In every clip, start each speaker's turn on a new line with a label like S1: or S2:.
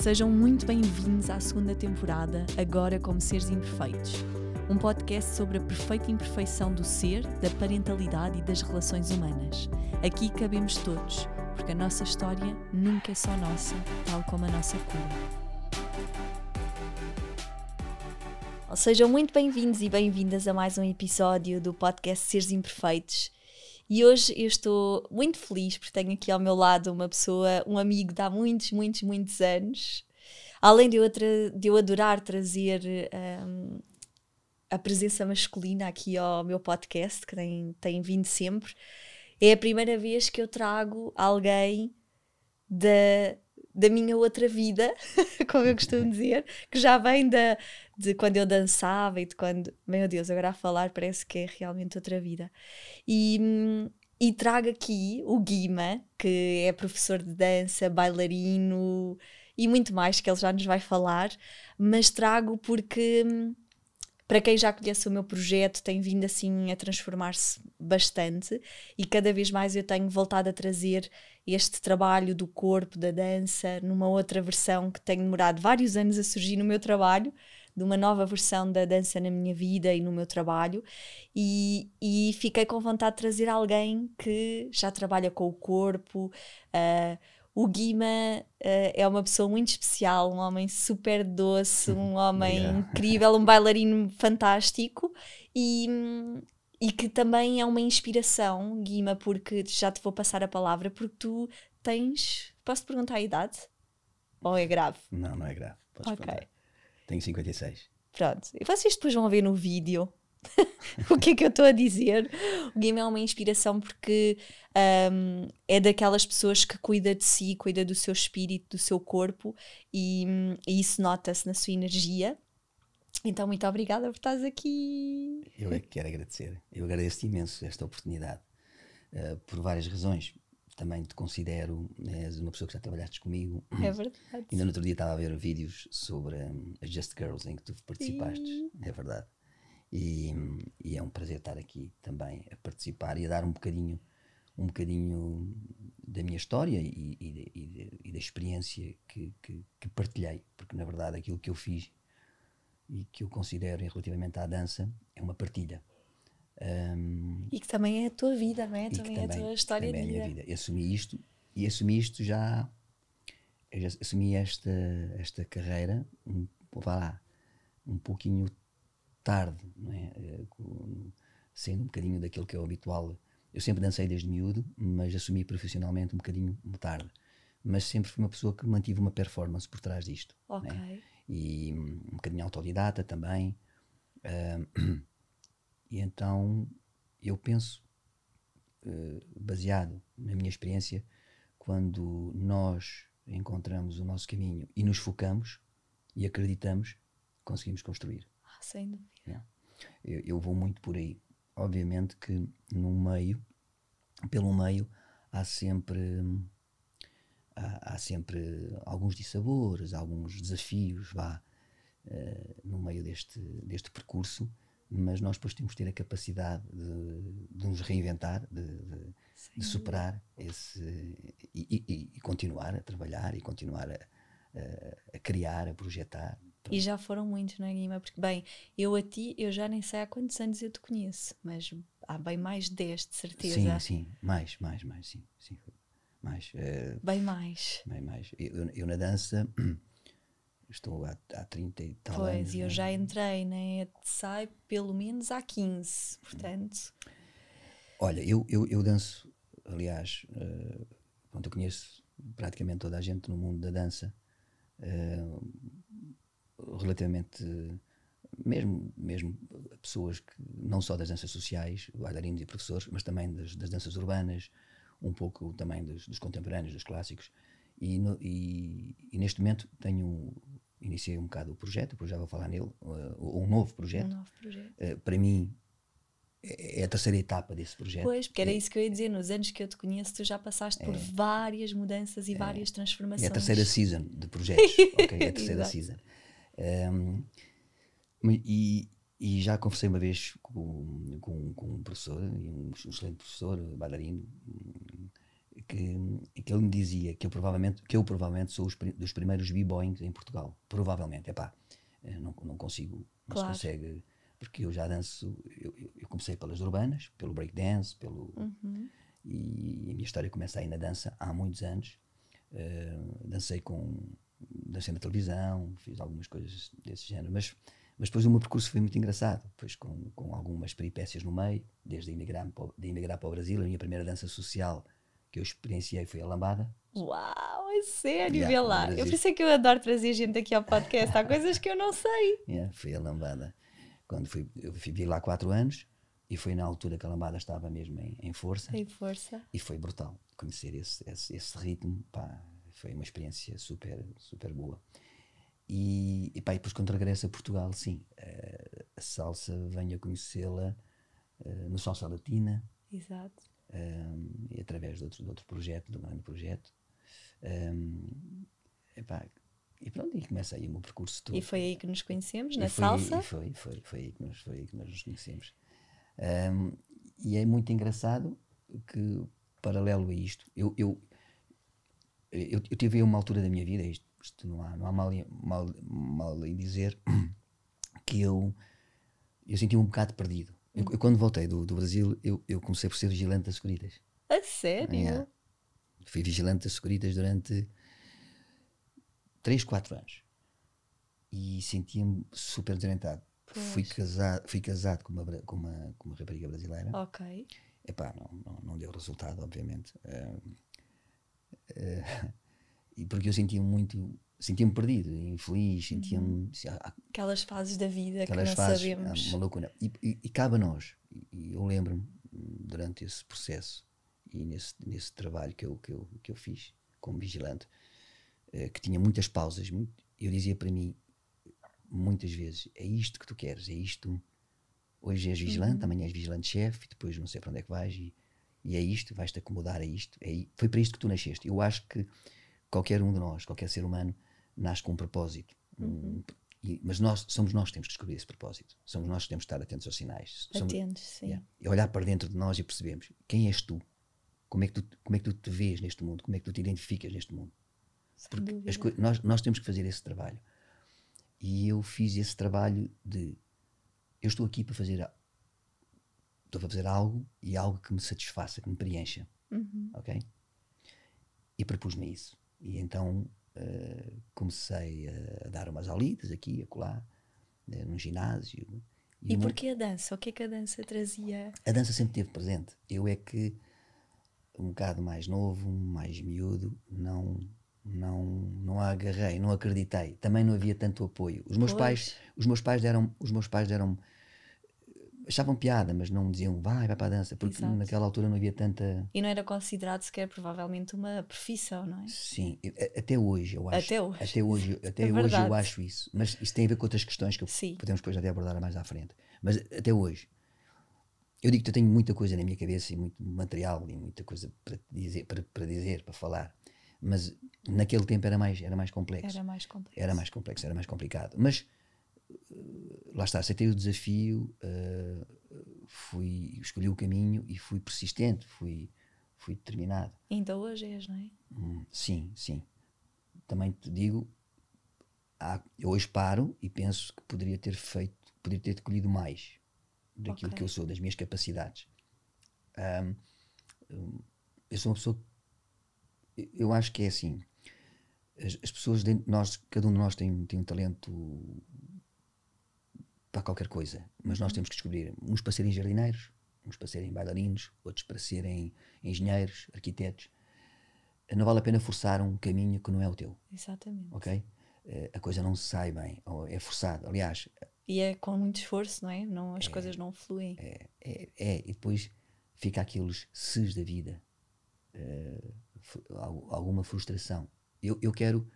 S1: Sejam muito bem-vindos à segunda temporada, agora como seres imperfeitos. Um podcast sobre a perfeita imperfeição do ser, da parentalidade e das relações humanas. Aqui cabemos todos, porque a nossa história nunca é só nossa, tal como a nossa cura. Sejam muito bem-vindos e bem-vindas a mais um episódio do podcast Seres Imperfeitos. E hoje eu estou muito feliz porque tenho aqui ao meu lado uma pessoa, um amigo de há muitos, muitos, muitos anos. Além de eu, de eu adorar trazer um, a presença masculina aqui ao meu podcast, que tem, tem vindo sempre, é a primeira vez que eu trago alguém da, da minha outra vida, como eu costumo dizer, que já vem da, de quando eu dançava e de quando, meu Deus, agora a falar parece que é realmente outra vida. E, e trago aqui o Guima, que é professor de dança, bailarino e muito mais que ele já nos vai falar, mas trago porque para quem já conhece o meu projeto, tem vindo assim a transformar-se bastante e cada vez mais eu tenho voltado a trazer este trabalho do corpo, da dança, numa outra versão que tem demorado vários anos a surgir no meu trabalho, de uma nova versão da dança na minha vida e no meu trabalho, e, e fiquei com vontade de trazer alguém que já trabalha com o corpo. Uh, o Guima uh, é uma pessoa muito especial, um homem super doce, um homem yeah. incrível, um bailarino fantástico e, e que também é uma inspiração, Guima, porque já te vou passar a palavra, porque tu tens. Posso te perguntar a idade? Ou é grave?
S2: Não, não é grave. Podes ok. Perguntar. Tenho 56.
S1: Pronto. E vocês depois vão ver no vídeo o que é que eu estou a dizer? O Guima é uma inspiração porque um, é daquelas pessoas que cuida de si, cuida do seu espírito, do seu corpo e, e isso nota-se na sua energia. Então, muito obrigada por estás aqui.
S2: Eu é que quero agradecer. Eu agradeço-te imenso esta oportunidade, uh, por várias razões. Também te considero, és uma pessoa que já trabalhaste comigo.
S1: É verdade.
S2: Ainda no outro dia estava a ver vídeos sobre um, as Just Girls em que tu participaste. Sim. É verdade. E, e, é um prazer estar aqui também a participar e a dar um bocadinho um bocadinho da minha história e, e, e, e da experiência que, que, que, partilhei, porque na verdade aquilo que eu fiz e que eu considero relativamente à dança é uma partilha.
S1: Um, e que também é a tua vida, não é? Também, também, é a tua história
S2: também
S1: de
S2: vida. É a minha vida. Assumi isto e assumi isto já, já assumi esta, esta carreira, um, vá lá, um pouquinho tarde, é? Eh, sendo um bocadinho daquilo que é o habitual. Eu sempre dancei desde miúdo, mas assumi profissionalmente um bocadinho tarde. Mas sempre fui uma pessoa que mantive uma performance por trás disto.
S1: Ok.
S2: Né? E um bocadinho autodidata também. Uh, e então eu penso, uh, baseado na minha experiência, quando nós encontramos o nosso caminho e nos focamos e acreditamos, conseguimos construir.
S1: Sem dúvida.
S2: Yeah. Eu, eu, vou muito por aí. Obviamente que no meio, pelo meio, há sempre há, há sempre alguns dissabores, alguns desafios, vá, uh, no meio deste, deste percurso, mas nós depois temos que ter a capacidade de, de nos reinventar, de, de, de superar esse e, e, e, continuar a trabalhar e continuar a, a, a criar, a projetar.
S1: E já foram muitos, não é, Guima? Porque, bem, eu a ti, eu já nem sei há quantos anos eu te conheço, mas há bem mais de 10, de certeza.
S2: Sim, sim, mais, mais, mais, sim. sim. Mais. Uh,
S1: bem mais.
S2: Bem mais. Eu, eu na dança estou há, há 30 e tal
S1: pois,
S2: anos.
S1: Pois, eu né? já entrei na né? sai pelo menos há 15, portanto.
S2: Olha, eu, eu, eu danço, aliás, uh, pronto, eu conheço praticamente toda a gente no mundo da dança. Uh, relativamente mesmo, mesmo pessoas que não só das danças sociais, bailarinos e professores, mas também das, das danças urbanas, um pouco também dos, dos contemporâneos, dos clássicos. E, no, e, e, neste momento tenho iniciei um bocado o projeto, depois já vou falar nele, uh, um novo projeto.
S1: Um novo projeto.
S2: Uh, para mim é, é a terceira etapa desse projeto.
S1: Pois, porque era é, isso que eu ia dizer, nos anos que eu te conheço, tu já passaste é, por várias mudanças e é, várias transformações.
S2: É a terceira season de projetos, ok? É a terceira season. Um, e, e, já conversei uma vez com, com, com um professor, um excelente professor, bailarino, que, que ele me dizia que eu provavelmente, que eu provavelmente sou os, dos primeiros b-boys em Portugal. Provavelmente, é pá, não, não consigo, não claro. se consegue, porque eu já danço, eu, eu comecei pelas urbanas, pelo breakdance, pelo. Uhum. E a minha história começa aí na dança há muitos anos. Uh, dancei com. Dancei na televisão, fiz algumas coisas desse género, mas mas depois o meu percurso foi muito engraçado, depois com, com algumas peripécias no meio, desde emigrar, de emigrar para o Brasil, a minha primeira dança social que eu experienciei foi a lambada.
S1: Uau, é sério, yeah, vê lá. Eu pensei que eu adoro trazer gente aqui ao podcast, há coisas que eu não sei.
S2: Yeah, foi a lambada. Quando fui, eu vivi lá quatro anos e foi na altura que a lambada estava mesmo em, em força.
S1: Em força.
S2: E foi brutal conhecer esse, esse, esse ritmo, pá, foi uma experiência super, super boa. E, e, pá, e depois quando regresso a Portugal, sim, uh, a salsa venho a conhecê-la uh, no Salsa Latina.
S1: Exato.
S2: Um, e através de outro, de outro projeto, de um grande projeto. Um, epá, e pronto, e começa aí o meu percurso todo.
S1: E foi aí que nos conhecemos, na foi, salsa?
S2: Foi, foi, foi, aí que nós, foi aí que nós nos conhecemos. Um, e é muito engraçado que, paralelo a isto, eu, eu, eu, eu tive uma altura da minha vida, isto isto não há, não há mal, mal, mal em dizer, que eu, eu senti um bocado perdido. Eu, eu quando voltei do, do Brasil, eu, eu comecei por ser vigilante das Securitas.
S1: A sério?
S2: Fui vigilante das Securitas durante 3, 4 anos. E sentia-me super desorientado. Fui casado, fui casado com, uma, com, uma, com uma rapariga brasileira.
S1: Ok.
S2: Epá, não, não, não deu resultado, obviamente. Uh, e porque eu sentia muito sentia-me perdido, infeliz, sentia-me. Uhum.
S1: Aquelas fases da vida que não fases, sabemos.
S2: Uma loucura. E, e, e cabe a nós. E, eu lembro-me, durante esse processo e nesse, nesse trabalho que eu, que, eu, que eu fiz como vigilante, eh, que tinha muitas pausas, muito, eu dizia para mim, muitas vezes: é isto que tu queres, é isto. Hoje és vigilante, uhum. amanhã és vigilante-chefe, depois não sei para onde é que vais, e, e é isto, vais-te acomodar a isto. É, foi para isto que tu nasceste. Eu acho que qualquer um de nós, qualquer ser humano, nasce com um propósito. Uhum. e, mas nós somos nós que temos que descobrir esse propósito. Somos nós que temos que estar atentos aos sinais.
S1: Somos, atentos, sim. Yeah,
S2: e olhar para dentro de nós e percebemos quem és tu. Como é, que tu, como é que tu te vês neste mundo? Como é que tu te identificas neste mundo? Porque as, nós, nós temos que fazer esse trabalho. E eu fiz esse trabalho de eu estou aqui para fazer estou a fazer algo e algo que me satisfaça, que me preencha. Uhum. Ok? E propus-me isso. E então uh, comecei a, dar umas aulitas aqui acolá, uh, num ginásio.
S1: E, e porquê a dança? O que é que a dança trazia?
S2: A dança sempre esteve presente. Eu é que, um bocado mais novo, mais miúdo, não não não a agarrei, não acreditei. Também não havia tanto apoio. Os meus pois. pais, os meus pais deram, os meus pais deram achavam piada, mas não diziam vai, vai para a dança, porque Exato. naquela altura não havia tanta.
S1: E não era considerado sequer provavelmente uma profissão, não é?
S2: Sim, até hoje eu acho.
S1: Até hoje.
S2: Até hoje, até é hoje eu acho isso. Mas isso tem a ver com outras questões que Sim. podemos depois até abordar mais à frente. Mas até hoje. Eu digo que eu tenho muita coisa na minha cabeça e muito material e muita coisa para dizer, para, para dizer, para falar. Mas naquele tempo era mais, era mais complexo.
S1: Era mais complexo.
S2: Era mais complexo, era mais complicado. Mas lá está, aceitei o desafio, uh, fui, escolhi o caminho e fui persistente, fui, fui determinado.
S1: Ainda hoje és, não é?
S2: Hum, sim, sim. Também te digo, há, eu hoje paro e penso que poderia ter feito, poderia ter colhido mais daquilo okay. que eu sou, das minhas capacidades. Um, eu sou uma pessoa, eu acho que é assim, as, as pessoas, dentro, nós, cada um de nós tem, tem um talento para qualquer coisa. Mas nós uhum. temos que descobrir uns para serem jardineiros, uns para serem bailarinos, outros para serem engenheiros, arquitetos. Não vale a pena forçar um caminho que não é o teu.
S1: Exatamente.
S2: Ok? Eh, a coisa não se sai bem, ou é forçado. Aliás.
S1: E é com muito esforço, não é? Não, as é, coisas não fluem.
S2: É, é, é, e depois fica aqueles ses da vida. Uh, alguma frustração. Eu, eu quero.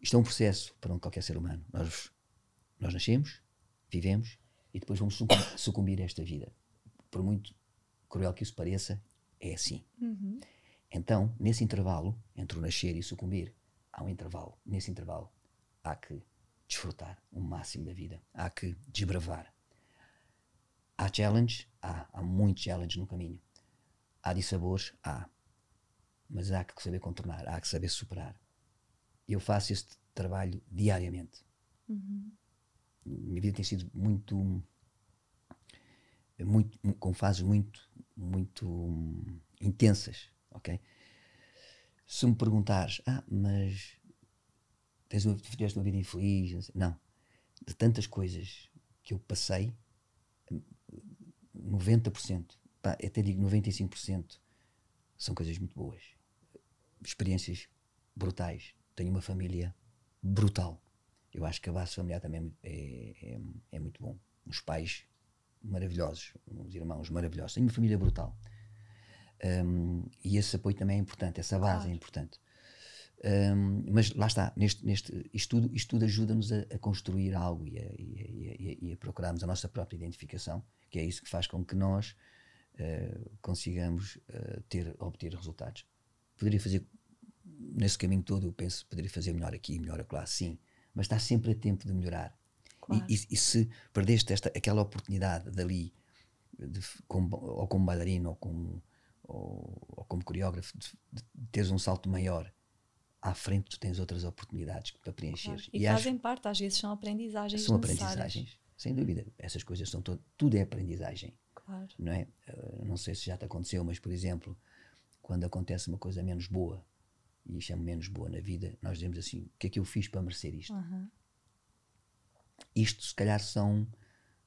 S2: Isto é um processo para qualquer ser humano. Nós, nós nascemos, vivemos e depois vamos sucumbir a esta vida. Por muito cruel que isso pareça, é assim.
S1: Uhum.
S2: Então, nesse intervalo, entre o nascer e sucumbir, há um intervalo. Nesse intervalo, há que desfrutar o máximo da vida. Há que desbravar. Há challenge? Há. Há muitos challenges no caminho. Há dissabores? Há. mas há que saber contornar, há que saber superar. Eu faço este trabalho diariamente.
S1: Uhum.
S2: Minha vida tem sido muito, muito com fases muito, muito hum, intensas, ok? Se me perguntares, ah, mas tens uma, tiveste uma vida infeliz, não. De tantas coisas que eu passei, 90%, pá, até digo 95%, são coisas muito boas. Experiências brutais. Tenho uma família brutal. Eu acho que a base familiar também é, é, é muito bom. Os pais maravilhosos, os irmãos maravilhosos. Tenho uma família brutal. Um, e esse apoio também é importante, essa base é
S1: Claro.
S2: é importante. Um, mas lá está, neste, neste isto tudo, tudo ajuda-nos a, a construir algo e a, e, a, e, a, procurarmos a nossa própria identificação, que é isso que faz com que nós uh, consigamos uh, ter, obter resultados. Poderia fazer nesse caminho todo, eu penso, poderia fazer melhor aqui, melhor acolá, sim, mas está sempre a tempo de melhorar.
S1: Claro.
S2: E, e, e, se perdeste esta, aquela oportunidade dali, de, como, ou como bailarino, ou como, ou, ou como coreógrafo, de, de, teres um salto maior, à frente tu tens outras oportunidades para preencher.
S1: Claro. E, e, fazem acho, parte, às vezes são aprendizagens
S2: São aprendizagens, sem dúvida. Essas coisas são todo, tudo é aprendizagem.
S1: Claro.
S2: Não é? Uh, não sei se já te aconteceu, mas por exemplo, quando acontece uma coisa menos boa, e chamo menos boa na vida, nós dizemos assim: o que é que eu fiz para merecer isto?
S1: Uhum.
S2: Isto, se calhar, são,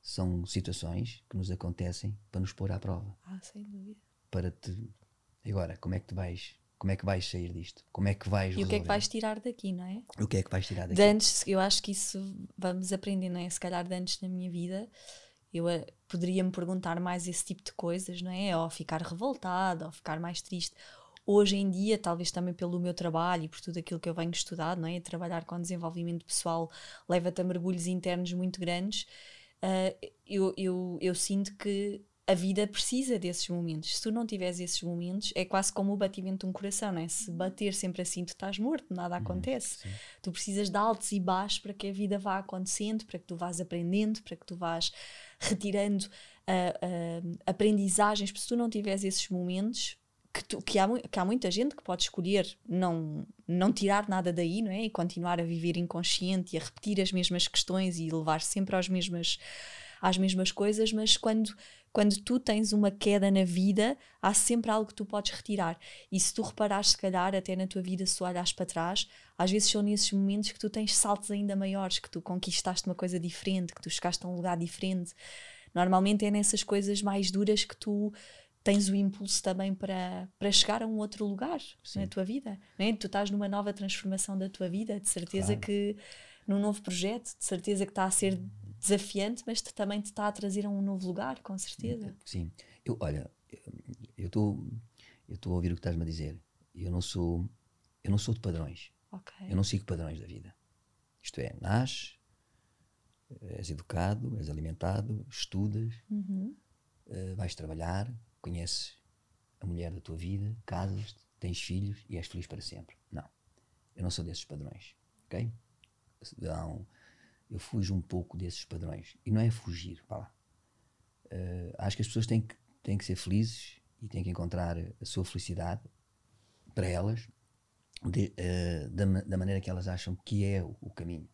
S2: são situações que nos acontecem para nos pôr à prova.
S1: Ah, sem dúvida.
S2: Para te. Agora, como é que tu vais como é que vais sair disto? Como é que vais
S1: E
S2: resolver?
S1: o que é que vais tirar daqui, não é?
S2: O que é que vais tirar daqui?
S1: De antes, eu acho que isso vamos aprender, não é? Se calhar de antes na minha vida, eu uh, poderia me perguntar mais esse tipo de coisas, não é? Ou ficar revoltada, ou ficar mais triste. Hoje em dia, talvez também pelo meu trabalho e por tudo aquilo que eu venho estudar, não é? Trabalhar com desenvolvimento pessoal leva-te a mergulhos internos muito grandes. Uh, eu, eu, eu sinto que a vida precisa desses momentos. Se tu não tiveres esses momentos, é quase como o batimento de um coração, não é? Se bater sempre assim, tu estás morto, nada acontece.
S2: Hum,
S1: tu precisas de altos e baixos para que a vida vá acontecendo, para que tu vás aprendendo, para que tu vás retirando uh, uh, aprendizagens. Porque se tu não tiveres esses momentos, que, tu, que, há, que há muita gente que pode escolher não, não tirar nada daí, não é? E continuar a viver inconsciente e a repetir as mesmas questões e levar sempre às mesmas, às mesmas coisas, mas quando quando tu tens uma queda na vida, há sempre algo que tu podes retirar. E se tu reparares, se calhar, até na tua vida, se olhares para trás, às vezes são nesses momentos que tu tens saltos ainda maiores, que tu conquistaste uma coisa diferente, que tu chegaste a um lugar diferente. Normalmente é nessas coisas mais duras que tu tens o impulso também para, para chegar a um outro lugar Sim. na tua vida. Não é? Tu estás numa nova transformação da tua vida, de certeza
S2: Claro.
S1: que num novo projeto, de certeza que está a ser desafiante, mas te- também te está a trazer a um novo lugar, com certeza.
S2: Sim. Eu, olha, eu estou eu estou a ouvir o que estás-me a dizer. Eu não sou eu não sou de padrões.
S1: Ok.
S2: Eu não sigo padrões da vida. Isto é, nasces, és educado, és alimentado, estudas,
S1: Uhum.
S2: eh, vais trabalhar, conheces a mulher da tua vida, casas-te, tens filhos e és feliz para sempre. Não. Eu não sou desses padrões. Ok? Não, eu fujo um pouco desses padrões. E não é fugir, pá lá. Eh, acho que as pessoas têm que, têm que ser felizes e têm que encontrar a sua felicidade para elas de, eh, da, da maneira que elas acham que é o, o caminho.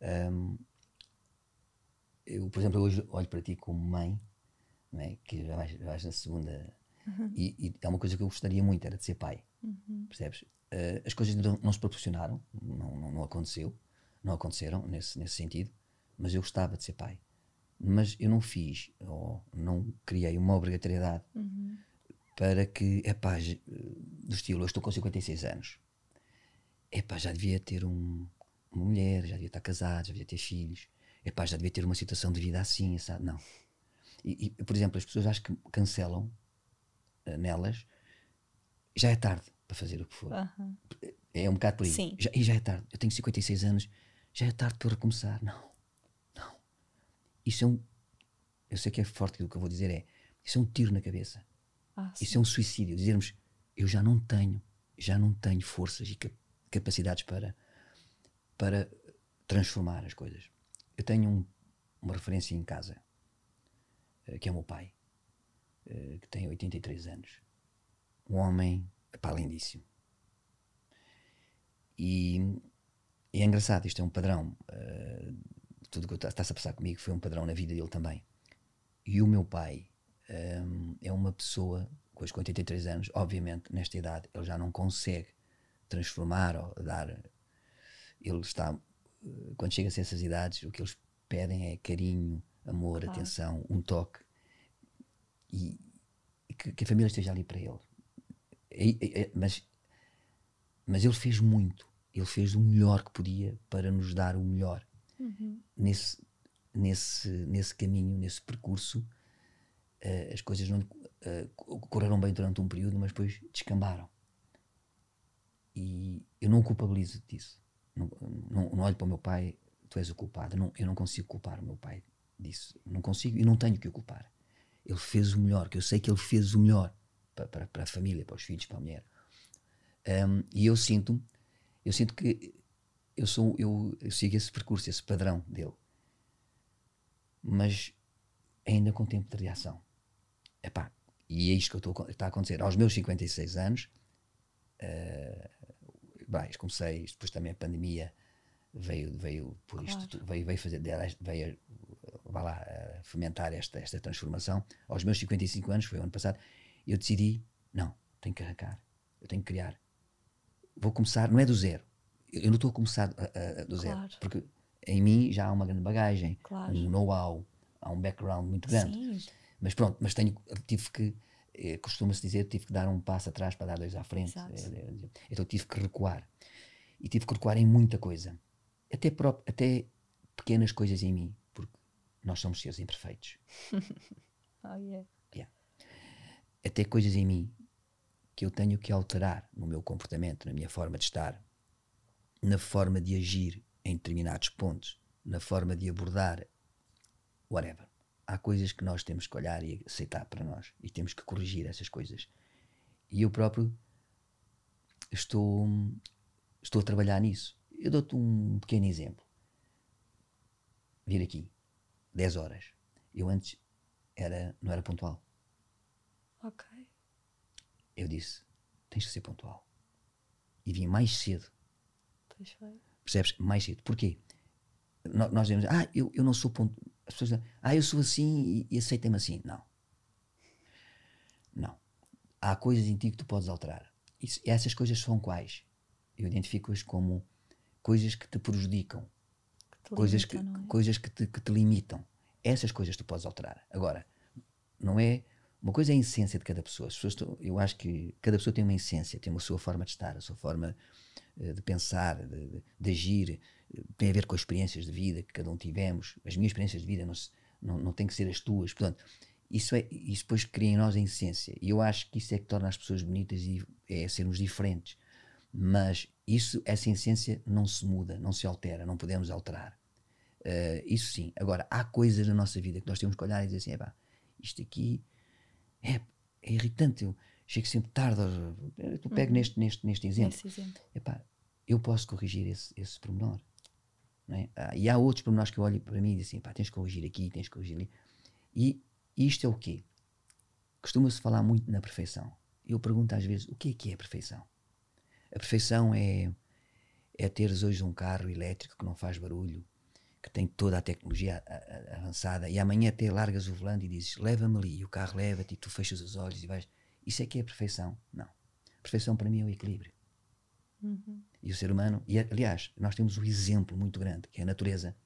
S2: Ahm, eu, por exemplo, hoje olho para ti como mãe, não é? que já vais, vais na segunda, e, e é uma coisa que eu gostaria muito, era de ser pai. Percebes? Eh, as coisas não, não se proporcionaram, não, não, não aconteceu, não aconteceram nesse, nesse sentido, mas eu gostava de ser pai. Mas eu não fiz, ou não criei uma obrigatoriedade para que, epá, j- do estilo, eu estou com 56 anos, epá, já devia ter um, uma mulher, já devia estar casado, já devia ter filhos, epá, já devia ter uma situação de vida assim, sabe? Não. E, e, por exemplo, as pessoas acho que cancelam eh, nelas, já é tarde para fazer o que for.
S1: Aham.
S2: É um bocado por aí.
S1: Sim.
S2: Já, e já é tarde. Eu tenho 56 anos, já é tarde para recomeçar. Não. Não. Isso é um. Eu sei que é forte o que eu vou dizer, é. Isso é um tiro na cabeça.
S1: Ah, sim.
S2: Isso é um suicídio. Dizermos, eu já não tenho, já não tenho forças e cap- capacidades para, para transformar as coisas. Eu tenho um- uma referência em casa, que é o meu pai, eh, que tem 83 anos. Um homem, pá, lindíssimo. E, e é engraçado, isto é um padrão. Uh, tudo que está-se a passar comigo foi um padrão na vida dele também. E o meu pai um, é uma pessoa com os 83 anos, obviamente, nesta idade, ele já não consegue transformar ou dar. Ele está. Quando chega a essas idades, o que eles pedem é carinho, amor, claro. atenção, um toque. E, e que, que, a família esteja ali para ele. É, é, mas, mas ele fez muito. Ele fez o melhor que podia para nos dar o melhor. Uhum. Nesse, nesse, nesse caminho, nesse percurso, uh, as coisas não uh, correram bem durante um período, mas depois descambaram. E eu não o culpabilizo disso. Não, não, não, olho para o meu pai, tu és o culpado. Não, eu não consigo culpar o meu pai disso. Não consigo e não tenho que o culpar. Ele fez o melhor, que eu sei que ele fez o melhor para, para, para a família, para os filhos, para a mulher. Um, e eu sinto, eu sinto que eu sou, eu, eu sigo esse percurso, esse padrão dele. Mas ainda com tempo de reação. Epá, e é isto que está a acontecer. Aos meus 56 anos, uh, bem, comecei, depois também a pandemia veio, veio por claro. isto, veio, veio fazer, veio, vá lá, uh, fomentar esta, esta transformação. Aos meus 55 anos, foi o ano passado, eu decidi, não, tenho que arrancar, eu tenho que criar. Vou começar, não é do zero, eu não estou a começar uh, uh, do zero, claro. porque em mim já há uma grande bagagem, claro. um know-how, há um background muito grande. Sim. Mas pronto, mas tenho, tive que, eh, costuma-se dizer, tive que dar um passo atrás para dar dois à frente. Eh, então tive que recuar. E tive que recuar em muita coisa. Até, próprio, até pequenas coisas em mim, nós somos seres imperfeitos.
S1: oh, yeah.
S2: Yeah. Até coisas em mim que eu tenho que alterar no meu comportamento, na minha forma de estar, na forma de agir em determinados pontos, na forma de abordar, whatever há coisas que nós temos que olhar e aceitar para nós e temos que corrigir essas coisas. E eu próprio estou, estou a trabalhar nisso. Eu dou-te um pequeno exemplo. Vir aqui, 10 horas. Eu antes era, não era pontual.
S1: Ok.
S2: Eu disse: tens que ser pontual. E vim mais cedo.
S1: Pois foi.
S2: Percebes? Mais cedo. Porquê? Nós dizemos: ah, eu, eu não sou pontual as pessoas dizem, ah, eu sou assim e, e aceitem-me assim. Não. Não. Há coisas em ti que tu podes alterar. Isso, essas coisas são quais? Eu identifico-as como coisas que te prejudicam. Coisas, que, é? coisas que te, que te limitam. Essas coisas tu podes alterar. Agora, não é. Uma coisa é a essência de cada pessoa. As pessoas, eu acho que cada pessoa tem uma essência, tem uma sua forma de estar, a sua forma uh, de pensar, de, de, de agir, tem a ver com as experiências de vida que cada um tivemos. As minhas experiências de vida não, não, não têm que ser as tuas. Portanto, isso, é, isso depois cria em nós a essência. E eu acho que isso é que torna as pessoas bonitas e é sermos diferentes. Mas isso, essa essência não se muda, não se altera, não podemos alterar. Uh, isso sim. Agora, há coisas na nossa vida que nós temos que olhar e dizer assim: isto aqui é, é irritante. Eu chego sempre tarde. Tu pego uhum. neste, neste, neste exemplo. exemplo. Epá, eu posso corrigir esse, esse pormenor. É? Ah, e há outros pormenores que eu olho para mim e digo assim: pá, tens que corrigir aqui, tens que corrigir ali. E isto é o quê? Costuma-se falar muito na perfeição. Eu pergunto às vezes: o que é que é a perfeição? A perfeição é, é teres hoje um carro elétrico que não faz barulho, que tem toda a tecnologia avançada, e amanhã até largas o volante e dizes: leva-me ali, e o carro leva-te, e tu fechas os olhos e vais. Isso é que é a perfeição? Não. A perfeição para mim é o equilíbrio. Uhum. E o ser humano, e aliás, nós temos um exemplo muito grande, que é a natureza.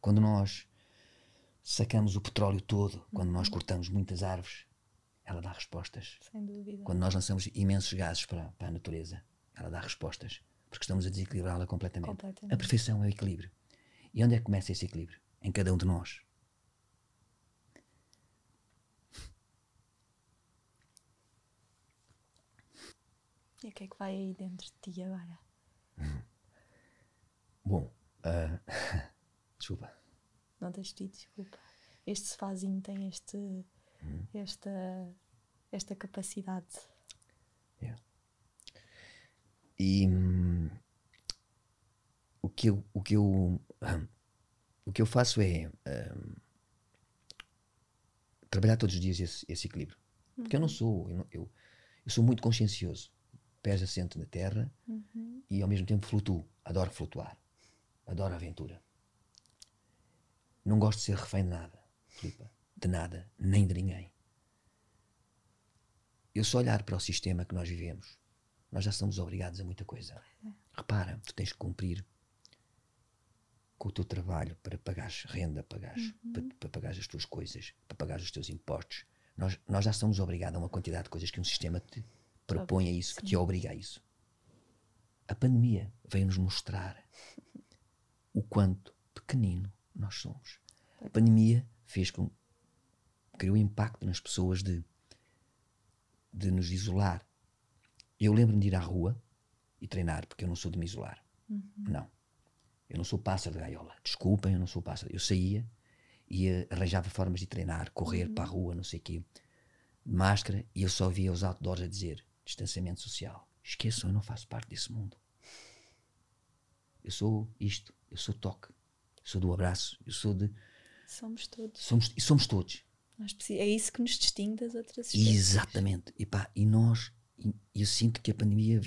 S2: Quando nós sacamos o petróleo todo, quando nós uhum. cortamos muitas árvores, ela dá respostas.
S1: Sem dúvida.
S2: Quando nós lançamos imensos gases para, para a natureza, ela dá respostas. Porque estamos a desequilibrá-la completamente. completamente. A perfeição é o equilíbrio. E onde é que começa esse equilíbrio? Em cada um de nós.
S1: E o que é que vai aí dentro de ti agora?
S2: Bom, uh, desculpa.
S1: Não tens tido, desculpa. Este sofazinho tem este, hum. esta, esta capacidade.
S2: Yeah. E um, o que eu, o que eu, um, o que eu faço é um, trabalhar todos os dias esse, esse equilíbrio. Porque eu não uhum. sou, eu, eu, eu sou muito consciencioso pés assento na terra
S1: Uhum.
S2: e ao mesmo tempo flutuo. Adoro flutuar. Adoro aventura. Não gosto de ser refém de nada, Filipa. De nada, nem de ninguém. Eu só olhar para o sistema que nós vivemos, nós já somos obrigados a muita coisa. Repara, tu tens que cumprir com o teu trabalho para pagares renda, pagares, para, para pagares as tuas coisas, para pagares os teus impostos. Nós, nós já somos obrigados a uma quantidade de coisas que um sistema te propõe a isso, que te obriga a isso. A pandemia veio-nos mostrar o quanto pequenino nós somos. A pandemia fez com criou impacto nas pessoas de de nos isolar. Eu lembro-me de ir à rua e treinar, porque eu não sou de me isolar. Não. Eu não sou pássaro de gaiola. Desculpem, eu não sou pássaro. Eu saía e eh, arranjava formas de treinar, correr para a rua, não sei o quê, máscara, e eu só via os outdoors a dizer distanciamento social. Esqueçam, eu não faço parte desse mundo. Eu sou isto, eu sou toque, eu sou do abraço, eu sou de.
S1: Somos todos.
S2: Somos, e somos todos.
S1: É isso que nos distingue das outras espécies.
S2: Exatamente. E, pá, e nós, e- eu sinto que a pandemia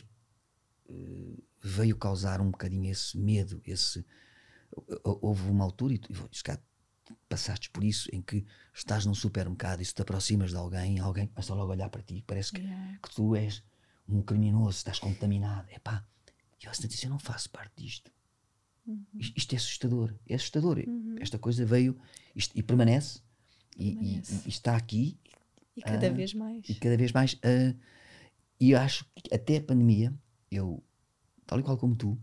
S2: eh, veio causar um bocadinho esse medo, esse. hou- Houve uma altura, e tu calhar passaste por isso, em que estás num supermercado e se te aproximas de alguém, alguém começa logo a olhar para ti, parece que,
S1: Yeah.
S2: que tu és um criminoso, estás contaminado. É pá, e eu disse, eu não faço parte disto. Isto, isto é assustador, é assustador. Esta coisa veio isto- e permanece, e- e- e está aqui
S1: E cada
S2: Ah,
S1: vez mais.
S2: e cada vez mais. ah, e eu acho que até a pandemia, eu, tal e qual como tu,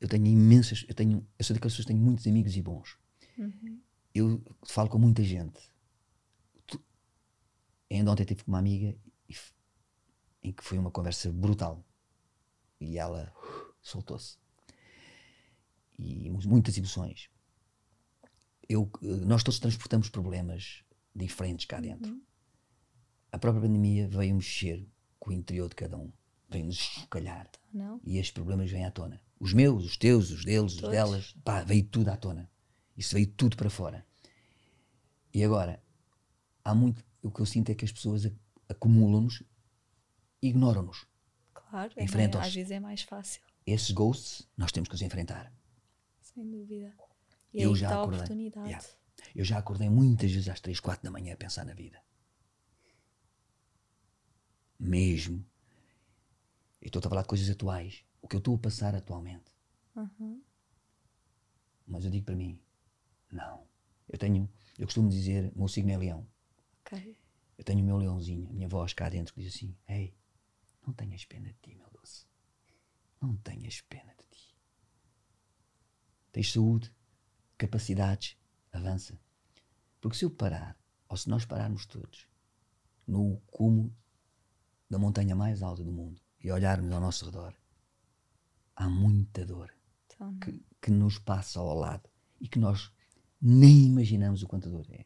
S2: eu tenho imensas. Eu, tenho, eu sou daquelas pessoas que tenho muitos amigos e bons.
S1: Uhum.
S2: Eu falo com muita gente. Tu- ainda ontem tive com uma amiga e em que foi uma conversa brutal. E ela uh, soltou-se. E mu- muitas emoções. Eu, eh, nós todos transportamos problemas diferentes cá dentro. A própria pandemia veio mexer com o interior de cada um. Veio-nos chocalhar.
S1: Não?
S2: E estes problemas vêm à tona. Os meus, os teus, os deles, os
S1: Todos.
S2: delas. Pá, veio tudo à tona. Isso veio tudo para fora. E agora, há muito. O que eu sinto é que as pessoas ac- acumulam-nos e ignoram-nos.
S1: Claro. É mais, às vezes é mais fácil.
S2: Esses ghosts, nós temos que os enfrentar.
S1: Sem dúvida. E
S2: Eu já
S1: a
S2: acordei. Yeah. Eu já acordei muitas vezes às 3, 4 da manhã a pensar na vida. Mesmo. Eu estou a falar de coisas atuais. O que eu estou a passar atualmente.
S1: Uhum.
S2: Mas eu digo para mim, não. Eu tenho, eu costumo dizer, o meu signo é leão.
S1: Ok.
S2: Eu tenho o meu leãozinho, a minha voz cá dentro que diz assim, ei, não tenhas pena de ti, meu doce. Não tenhas pena de ti. Tens saúde, capacidades, avança. Porque se eu parar, ou se nós pararmos todos, no cume da montanha mais alta do mundo e olharmos ao nosso redor, há muita dor
S1: Então,
S2: que, que nos passa ao lado e que nós nem imaginamos o quanto a dor é.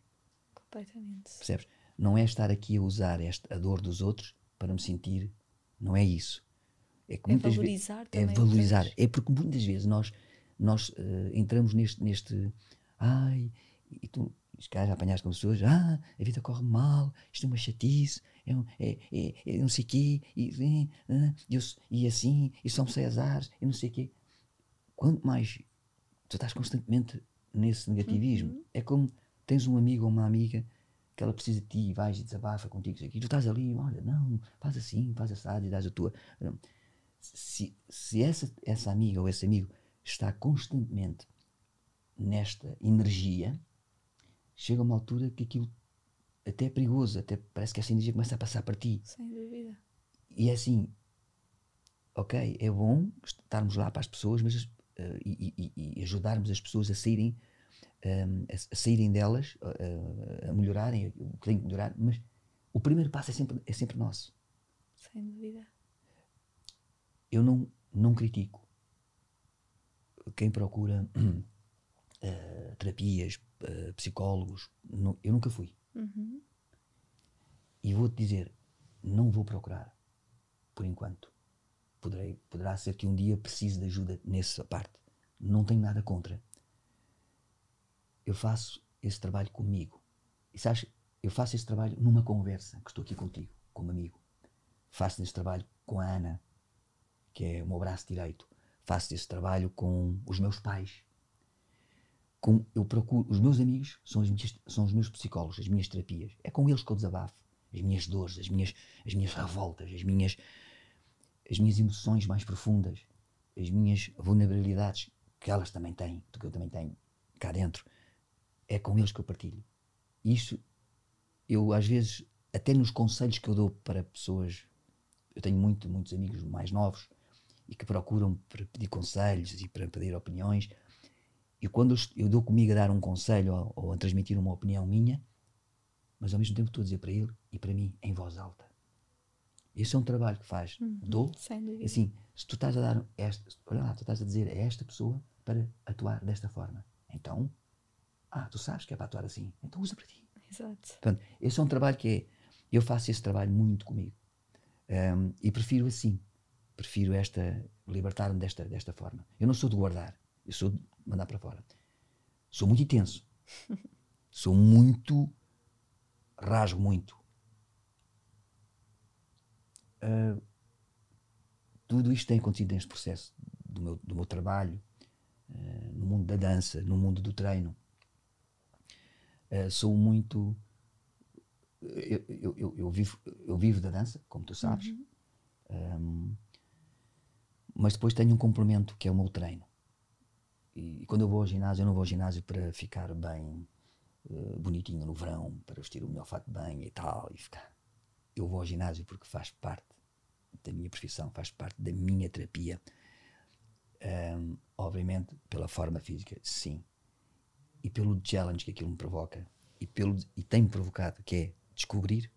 S1: completamente.
S2: Percebes? Não é estar aqui a usar esta, a dor dos outros para me sentir. Não é isso. É, que
S1: É
S2: muitas ve-
S1: valorizar
S2: É
S1: também
S2: valorizar.
S1: outras.
S2: É porque muitas vezes nós, nós eh, entramos neste, neste. Ai, e tu se calhar já apanhaste com pessoas. Ah, a vida corre mal, isto é uma chatice, é, um- é, é, é não sei o quê, e, é, ah, e e assim, e são azares, e não sei o quê. Quanto mais tu estás constantemente nesse negativismo,
S1: Uhum.
S2: é como tens um amigo ou uma amiga que ela precisa de ti e vais e desabafa contigo, aqui, tu estás ali, olha, não, faz assim, faz assado e dás a tua. Se, se essa, essa amiga ou esse amigo está constantemente nesta energia, chega uma altura que aquilo até é perigoso, até parece que essa energia começa a passar para ti.
S1: Sem dúvida.
S2: E é assim, ok, é bom estarmos lá para as pessoas, mas eh, e, e- e ajudarmos as pessoas a saírem, ehm, a, a saírem delas, a, a- a melhorarem o que têm que melhorar, mas o primeiro passo é sempre, é sempre nosso.
S1: Sem dúvida.
S2: Eu não, não critico quem procura eh, terapias, eh, psicólogos, não- eu nunca fui.
S1: Uhum.
S2: E vou-te dizer, não vou procurar, por enquanto. Poderei, poderá ser que um dia precise de ajuda nessa parte. Não tenho nada contra. Eu faço esse trabalho comigo. E sabes, eu faço esse trabalho numa conversa que estou aqui contigo, como amigo. faço esse trabalho com a Ana, que é o meu braço direito. Faço esse trabalho com os meus pais. Com, eu procuro, os meus amigos são, as minhas, são os meus psicólogos, as minhas terapias. É com eles que eu desabafo. As minhas dores, as minhas, as minhas revoltas, as minhas, as minhas emoções mais profundas, as minhas vulnerabilidades, que elas também têm, que eu também tenho cá dentro. É com eles que eu partilho. Isso, eu às vezes, até nos conselhos que eu dou para pessoas, eu tenho muito, muitos amigos mais novos e que procuram para pedir conselhos e para pedir opiniões. E quando eu, eu dou comigo a dar um conselho ou, ou, a transmitir uma opinião minha, mas ao mesmo tempo estou a dizer para ele e para mim em voz alta. Esse é um trabalho que faz.
S1: Uhum,
S2: dou.
S1: sem dúvida.
S2: Assim, se tu estás a dar esta, olha lá, tu estás a dizer a esta pessoa para atuar desta forma. Então, ah, tu sabes que é para atuar assim, então usa para ti.
S1: Exato.
S2: Portanto, esse é um trabalho que é, eu faço esse trabalho muito comigo. Um, e prefiro assim. Prefiro esta, libertar-me desta, desta forma. Eu não sou de guardar, eu sou de mandar para fora. Sou muito intenso. sou muito, rasgo muito. Uh, tudo isto tem acontecido neste processo do meu, do meu trabalho, uh, no mundo da dança, no mundo do treino. Uh, sou muito. Eu, eu, eu, eu, vivo, eu vivo da dança, como tu sabes,
S1: Uhum.
S2: um, mas depois tenho um complemento que é o meu treino. E, quando eu vou ao ginásio, eu não vou ao ginásio para ficar bem uh, bonitinho no verão, para vestir o melhor fato de banho e tal. E ficar. Eu vou ao ginásio porque faz parte da minha profissão, faz parte da minha terapia. Um, obviamente, pela forma física, sim. E pelo challenge que aquilo me provoca. E, pelo, e tem-me provocado, que é descobrir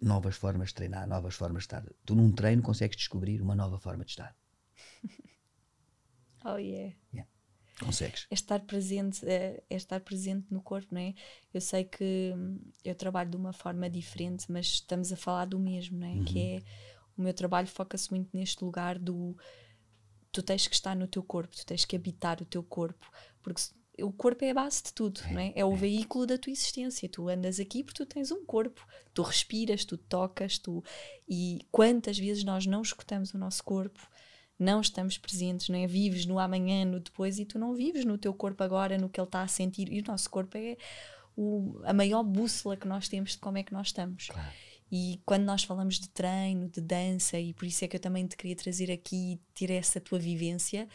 S2: novas formas de treinar, novas formas de estar. Tu num treino consegues descobrir uma nova forma de estar.
S1: Oh yeah.
S2: Yeah. Consegues.
S1: É estar presente, é, é estar presente no corpo, não é? Eu sei que hum, eu trabalho de uma forma diferente, mas estamos a falar do mesmo, não é?
S2: Uhum.
S1: Que é o meu trabalho foca-se muito neste lugar do tu tens que estar no teu corpo, tu tens que habitar o teu corpo, porque se- o corpo é a base de tudo, não é? É o veículo da tua existência. Tu andas aqui porque tu tens um corpo, tu respiras, tu tocas, tu e quantas vezes nós não escutamos o nosso corpo, não estamos presentes, não é? Vives no amanhã, no depois e tu não vives no teu corpo agora, no que ele está a sentir. E o nosso corpo é o- a maior bússola que nós temos de como é que nós estamos.
S2: Claro.
S1: E quando nós falamos de treino, de dança, e por isso é que eu também te queria trazer aqui e ter essa tua vivência,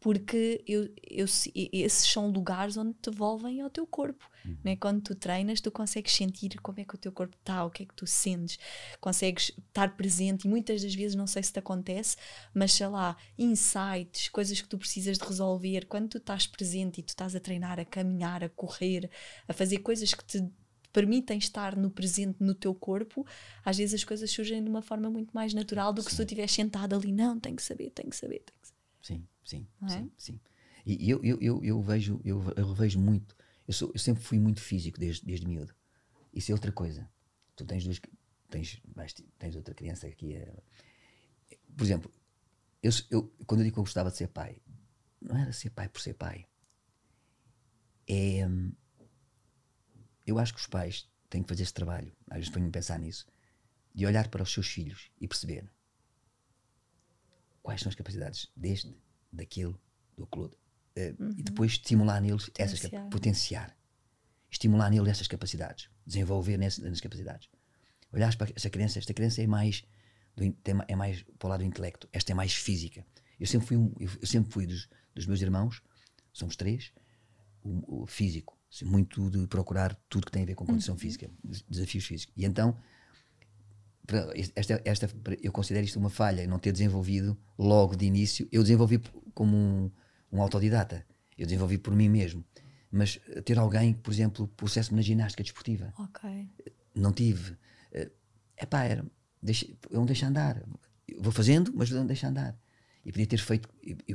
S1: porque eu, eu, se- esses são lugares onde te devolvem ao teu corpo. Né? Quando tu treinas, tu consegues sentir como é que o teu corpo está, o que é que tu sentes, consegues estar presente. E muitas das vezes, não sei se te acontece, mas sei lá, insights, coisas que tu precisas de resolver. Quando tu estás presente e tu estás a treinar, a caminhar, a correr, a fazer coisas que te permitem estar no presente no teu corpo, às vezes as coisas surgem de uma forma muito mais natural do que se tu estiveres sentado ali. Não, tenho que saber, tenho que saber, tenho que saber.
S2: Sim, sim,
S1: é?
S2: sim, sim. E eu, eu, eu, eu vejo, eu, eu revejo muito. Eu, sou, eu sempre fui muito físico desde, desde miúdo. Isso é outra coisa. Tu tens duas. Tens, tens outra criança aqui. eh, Por exemplo, eu, eu, quando eu digo que eu gostava de ser pai, não era ser pai por ser pai. É. Eu acho que os pais têm que fazer esse trabalho. Às vezes ponho-me a pensar nisso. De olhar para os seus filhos e perceber quais são as capacidades deste, daquele, do aquele. eh, E depois estimular neles essas
S1: Potenciar.
S2: capacidades. Potenciar. Estimular neles essas capacidades. Desenvolver nessas, nessas capacidades. Olhares para esta criança, esta criança é mais, do é mais para o lado do intelecto, esta é mais física. Eu sempre fui, um, eu, eu sempre fui dos, dos meus irmãos, somos três, o, o físico, muito de procurar tudo que tem a ver com condição física, des- desafios físicos. E então, esta, esta, eu considero isto uma falha, não ter desenvolvido logo de início. Eu desenvolvi como um, um autodidata, eu desenvolvi por mim mesmo. Mas eh, ter alguém por exemplo, processe-me na ginástica desportiva, não tive. É epá, era, deixa, eu não deixo andar. Eu vou fazendo, mas não deixo andar. E podia ter feito,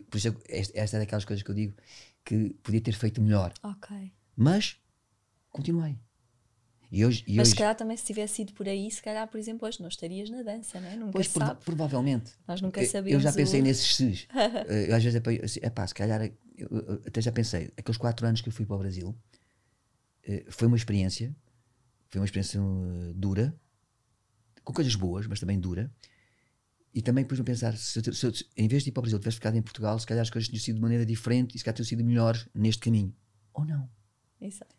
S2: por isso é esta, é daquelas coisas que eu digo que podia ter feito melhor. Mas continuei. E hoje. E
S1: Mas
S2: hoje
S1: se calhar também se tivesse ido por aí, se calhar, por exemplo, hoje não estarias na dança, não é? Nunca
S2: Pois,
S1: sabe.
S2: provavelmente.
S1: Nós nunca
S2: Eu- Eu
S1: sabemos
S2: já pensei
S1: o-
S2: nesses ses. Eh, às vezes, é assim, epá, se calhar, até já pensei, aqueles quatro anos que eu fui para o Brasil, eh, foi uma experiência, foi uma experiência eh, dura, com coisas boas, mas também dura. E também depois me pensar, se, eu, se eu, em vez de ir para o Brasil, tivesse ficado em Portugal, se calhar as coisas tinham sido de maneira diferente e se calhar tinham sido melhores neste caminho. Ou não.
S1: Exato.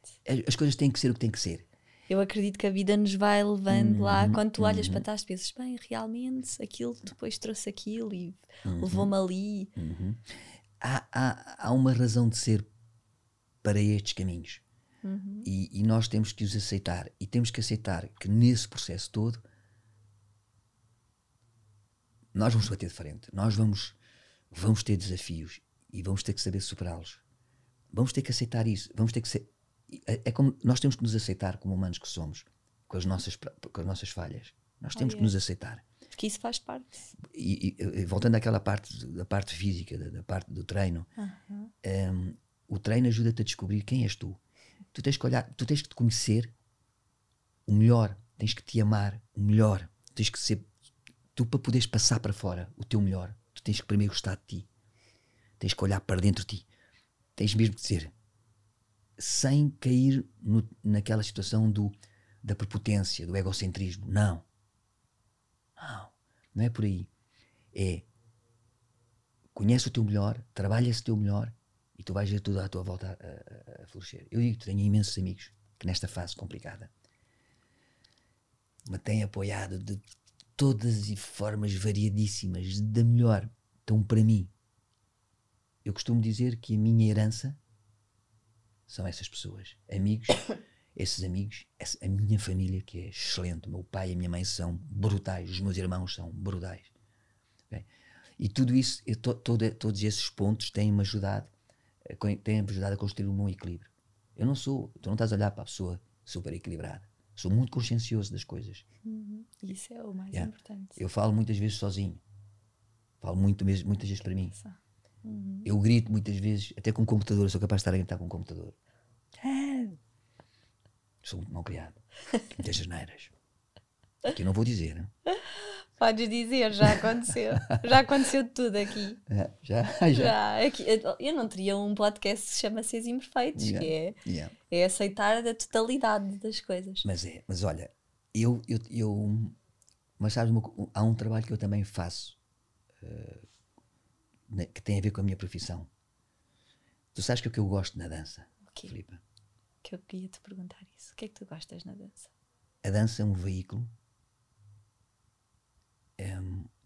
S2: As coisas têm que ser o que têm que ser.
S1: Eu acredito que a vida nos vai levando uhum, lá. Quando tu olhas uhum. para trás, pensas, bem, realmente aquilo depois trouxe aquilo e uhum. levou-me ali.
S2: Uhum. Há, há, há uma razão de ser para estes caminhos.
S1: Uhum.
S2: E, e, nós temos que os aceitar. E temos que aceitar que nesse processo todo nós vamos bater de frente. Nós vamos, vamos ter desafios e vamos ter que saber superá-los. Vamos ter que aceitar isso. Vamos ter que ser. É, é, como nós temos que nos aceitar como humanos que somos, com as nossas, com as nossas falhas. Nós temos oh, que nos aceitar.
S1: Porque isso faz parte.
S2: E, e voltando àquela parte da parte física, da, da parte do treino,
S1: uhum.
S2: um, o treino ajuda-te a descobrir quem és tu. Tu tens que olhar, tu tens que te conhecer o melhor, tens que te amar o melhor, tens que ser tu para poderes passar para fora o teu melhor, tu tens que primeiro gostar de ti. Tens que olhar para dentro de ti. Tens mesmo que dizer, sem cair no, naquela situação do, da prepotência, do egocentrismo. Não. Não. Não é por aí. É conhece o teu melhor, trabalha esse teu melhor e tu vais ver tudo à tua volta a, a, a florescer. Eu digo tenho imensos amigos que nesta fase complicada me têm apoiado de todas as formas variadíssimas, da melhor. Então, para mim, eu costumo dizer que a minha herança são essas pessoas. Amigos, esses amigos, essa, a minha família, que é excelente. O meu pai e a minha mãe são brutais, os meus irmãos são brutais. Okay? E tudo isso, to, todo, todos esses pontos têm-me ajudado, eh, têm-me ajudado a construir um bom equilíbrio. Eu não sou, tu não estás a olhar para a pessoa super equilibrada. Sou muito consciencioso das coisas.
S1: Uhum. Isso é o mais yeah. importante.
S2: Eu falo muitas vezes sozinho. Falo muito, muitas vezes para mim.
S1: Uhum.
S2: Eu grito muitas vezes, até com o computador, eu sou capaz de estar a gritar com o computador. Sou muito mal criado. Muitas asneiras. Que eu não vou dizer. Né?
S1: Podes dizer, já aconteceu. já aconteceu de tudo aqui.
S2: É, já, já.
S1: já aqui, eu não teria um podcast que se chama Seres Imperfeitos, yeah, que é,
S2: yeah.
S1: é aceitar a totalidade das coisas.
S2: Mas é, mas olha, eu, eu, eu mas sabes, há um trabalho que eu também faço uh, que tem a ver com a minha profissão. Tu sabes que é o que eu gosto na dança, okay. Filipe?
S1: Que eu queria te perguntar isso. O que é que tu gostas na dança?
S2: A dança é um veículo, é,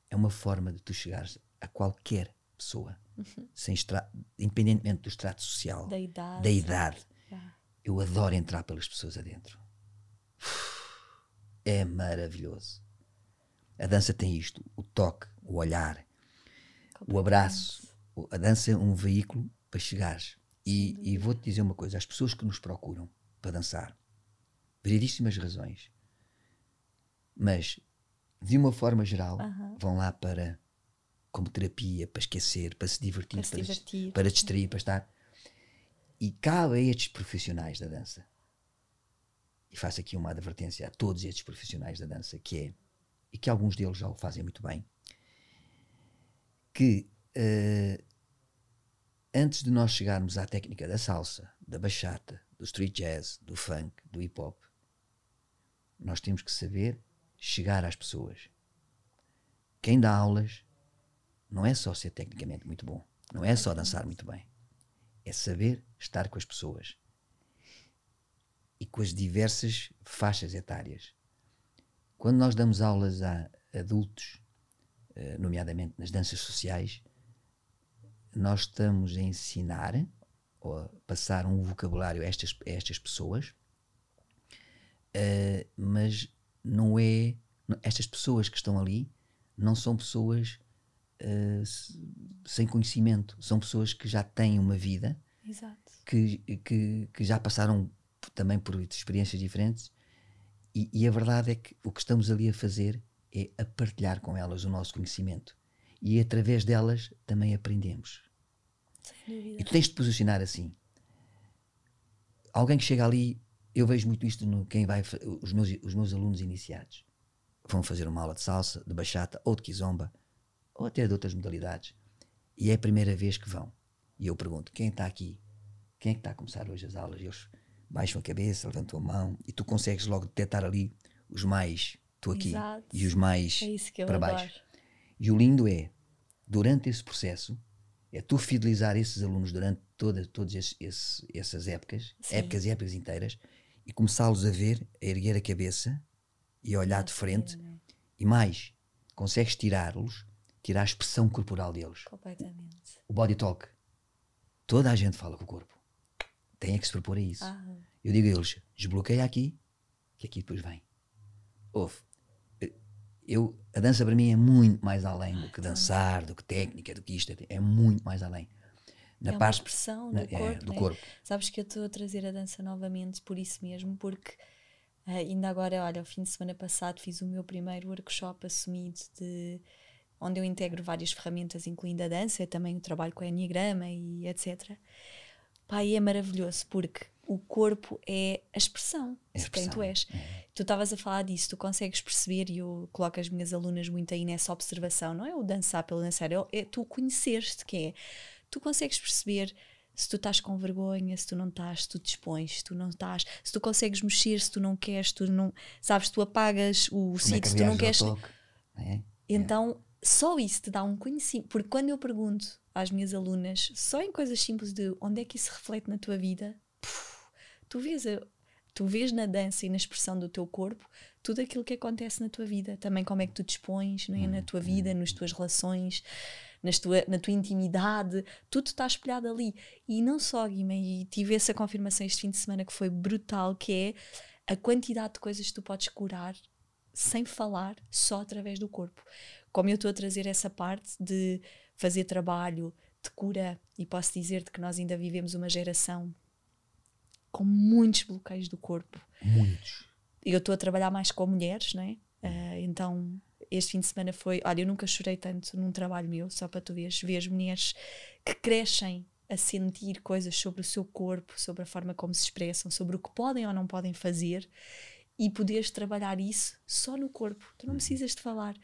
S2: é uma forma de tu chegares a qualquer pessoa,
S1: uhum.
S2: sem independentemente do extrato social,
S1: da idade.
S2: Da idade. Eu adoro entrar pelas pessoas adentro. É maravilhoso. A dança tem isto: o toque, o olhar, o abraço. A dança é um veículo para chegares. E, e vou-te dizer uma coisa: as pessoas que nos procuram para dançar, variedíssimas razões, mas de uma forma geral, vão lá para como terapia, para esquecer, para se divertir,
S1: para, se
S2: para,
S1: divertir.
S2: para distrair, para estar. E cabe a estes profissionais da dança, e faço aqui uma advertência a todos estes profissionais da dança, que é, e que alguns deles já o fazem muito bem, que uh, antes de nós chegarmos à técnica da salsa, da bachata, do street jazz, do funk, do hip hop, nós temos que saber chegar às pessoas. Quem dá aulas não é só ser tecnicamente muito bom, não é só dançar muito bem, é saber estar com as pessoas e com as diversas faixas etárias. Quando nós damos aulas a adultos, nomeadamente nas danças sociais, nós estamos a ensinar ou a passar um vocabulário a estas, a estas pessoas, uh, mas não é. Estas pessoas que estão ali não são pessoas uh, sem conhecimento, são pessoas que já têm uma vida, Que, que, que já passaram também por experiências diferentes, e, e a verdade é que o que estamos ali a fazer é a partilhar com elas o nosso conhecimento e através delas também aprendemos.
S1: E
S2: tu tens de posicionar assim. Alguém que chega ali, eu vejo muito isto no quem vai os meus os meus alunos iniciados vão fazer uma aula de salsa, de bachata ou de kizomba ou até de outras modalidades e é a primeira vez que vão. E eu pergunto: quem está aqui? Quem é que está a começar hoje as aulas? E eles baixam a cabeça, levantam a mão e tu consegues logo detectar ali os mais estou aqui.
S1: Exato.
S2: E os mais
S1: É
S2: para
S1: adoro.
S2: baixo. E o lindo é, durante esse processo, é tu fidelizar esses alunos durante toda, todas esses- essas épocas,
S1: Sim.
S2: épocas e épocas inteiras, e começá-los a ver, a erguer a cabeça e a olhar de frente,
S1: Sim,
S2: e mais, consegues tirá-los, tirar a expressão corporal deles.
S1: Completamente.
S2: O body talk. Toda a gente fala com o corpo. Tem é que se propor a isso.
S1: Ah,
S2: Eu digo a eles: desbloqueia aqui, que aqui depois vem. Ouve. Eu, a dança para mim é muito mais além do que dançar, do que técnica, do que isto. É muito mais além. Na
S1: é uma
S2: parte
S1: expressão
S2: na-
S1: do
S2: é,
S1: corpo.
S2: do
S1: né?
S2: corpo.
S1: Sabes que eu estou a trazer a dança novamente por isso mesmo, porque ah, ainda agora, olha, o fim de semana passado fiz o meu primeiro workshop assumido de onde eu integro várias ferramentas, incluindo a dança, também o trabalho com a Enneagrama e etc. E é maravilhoso porque o corpo é a expressão
S2: É
S1: de quem tu és. Tu estavas a falar disso, tu consegues perceber, e eu coloco as minhas alunas muito aí nessa observação, não é o dançar pelo dançar, é, é tu conheceres-te, que é, tu consegues perceber se tu estás com vergonha, se tu não estás, se tu te expões, se tu não estás, se tu consegues mexer, se tu não queres, tu não, sabes, tu apagas o
S2: é
S1: sítio, se tu não queres.
S2: toque? É?
S1: Então, só isso te dá um conhecimento. Porque quando eu pergunto às minhas alunas, só em coisas simples de onde é que isso reflete na tua vida, puf, tu vês, a- tu vês na dança e na expressão do teu corpo tudo aquilo que acontece na tua vida. Também como é que tu não é? na tua vida, nas tuas relações, nas tua, na tua intimidade, tudo está espelhado ali. E não só, Guima, e tive essa confirmação este fim de semana que foi brutal, que é a quantidade de coisas que tu podes curar sem falar, só através do corpo. Como eu estou a trazer essa parte de fazer trabalho de cura, e posso dizer-te que nós ainda vivemos uma geração com muitos bloqueios do corpo.
S2: Muitos.
S1: Eu estou a trabalhar mais com mulheres, não é? Ah, então, este fim de semana foi. Olha, eu nunca chorei tanto num trabalho meu, só para tu veres, ver as mulheres que crescem a sentir coisas sobre o seu corpo, sobre a forma como se expressam, sobre o que podem ou não podem fazer e poderes trabalhar isso só no corpo. Tu não precisas de falar.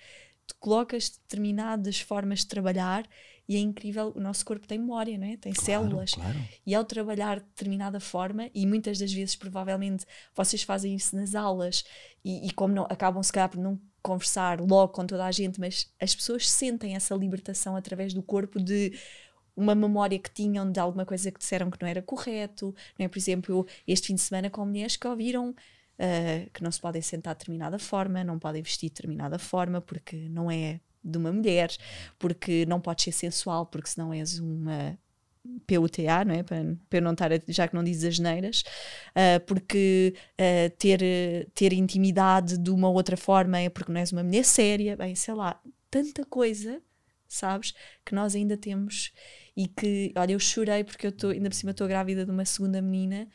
S1: Tu colocas determinadas formas de trabalhar e é incrível. O nosso corpo tem memória, não é? Tem
S2: Claro,
S1: células.
S2: claro.
S1: E ao trabalhar de determinada forma, e muitas das vezes, provavelmente, vocês fazem isso nas aulas, e, e como não, acabam se calhar por não conversar logo com toda a gente, mas as pessoas sentem essa libertação através do corpo de uma memória que tinham de alguma coisa que disseram que não era correto, não é? Por exemplo, este fim de semana com mulheres que ouviram ah, que não se podem sentar de determinada forma, não podem vestir de determinada forma, porque não é de uma mulher, porque não podes ser sensual, porque senão és uma PUTA, não é? Para, para não estar, a- já que não dizes as neiras, porque ah, ter, ter intimidade de uma outra forma é porque não és uma mulher séria, bem, sei lá, tanta coisa, sabes, que nós ainda temos e que, olha, eu chorei porque eu estou, ainda por cima estou grávida de uma segunda menina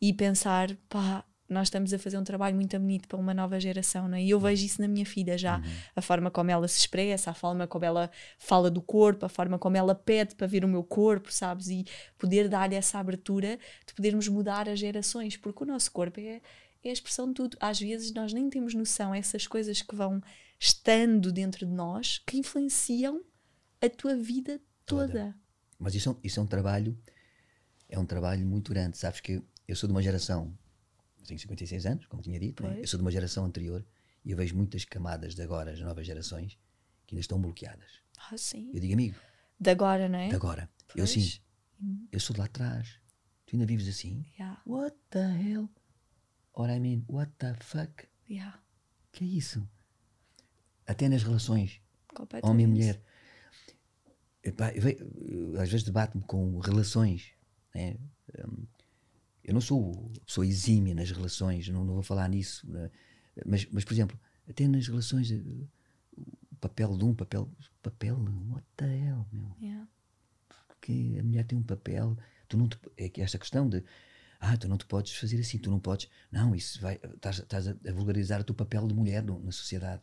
S1: e pensar, pá, nós estamos a fazer um trabalho muito bonito para uma nova geração, não é? E eu vejo isso na minha filha já, a forma como ela se expressa, a forma como ela fala do corpo, a forma como ela pede para ver o meu corpo, sabes? E poder dar-lhe essa abertura de podermos mudar as gerações, porque o nosso corpo é, é a expressão de tudo. Às vezes nós nem temos noção, essas coisas que vão estando dentro de nós, que influenciam a tua vida toda.
S2: Toda. Mas isso é, um, isso é um trabalho, é um trabalho muito grande. Sabes que eu sou de uma geração, eu tenho 56 anos, como tinha dito, né? Eu sou de uma geração anterior e eu vejo muitas camadas de agora, as novas gerações, que ainda estão bloqueadas.
S1: Ah, sim.
S2: Eu digo, amigo,
S1: De agora, não é?
S2: de agora, eu
S1: Pois.
S2: sim, eu sou de lá atrás, tu ainda vives assim?
S1: Yeah,
S2: What the hell? Or I mean, what the fuck?
S1: yeah,
S2: Que é isso? Até nas relações, homem e mulher. Epá, eu ve- eu às vezes debato-me com relações. né? Hum, eu não sou pessoa exímia nas relações, não, não vou falar nisso. né? Mas, mas, por exemplo, até nas relações, eh, o papel de um, papel. Papel? What the hell, meu?
S1: Yeah.
S2: Porque a mulher tem um papel. Tu não te, é que esta questão de. Ah, tu não te podes fazer assim, tu não podes. Não, isso vai. Estás, estás a a vulgarizar o teu papel de mulher no- na sociedade.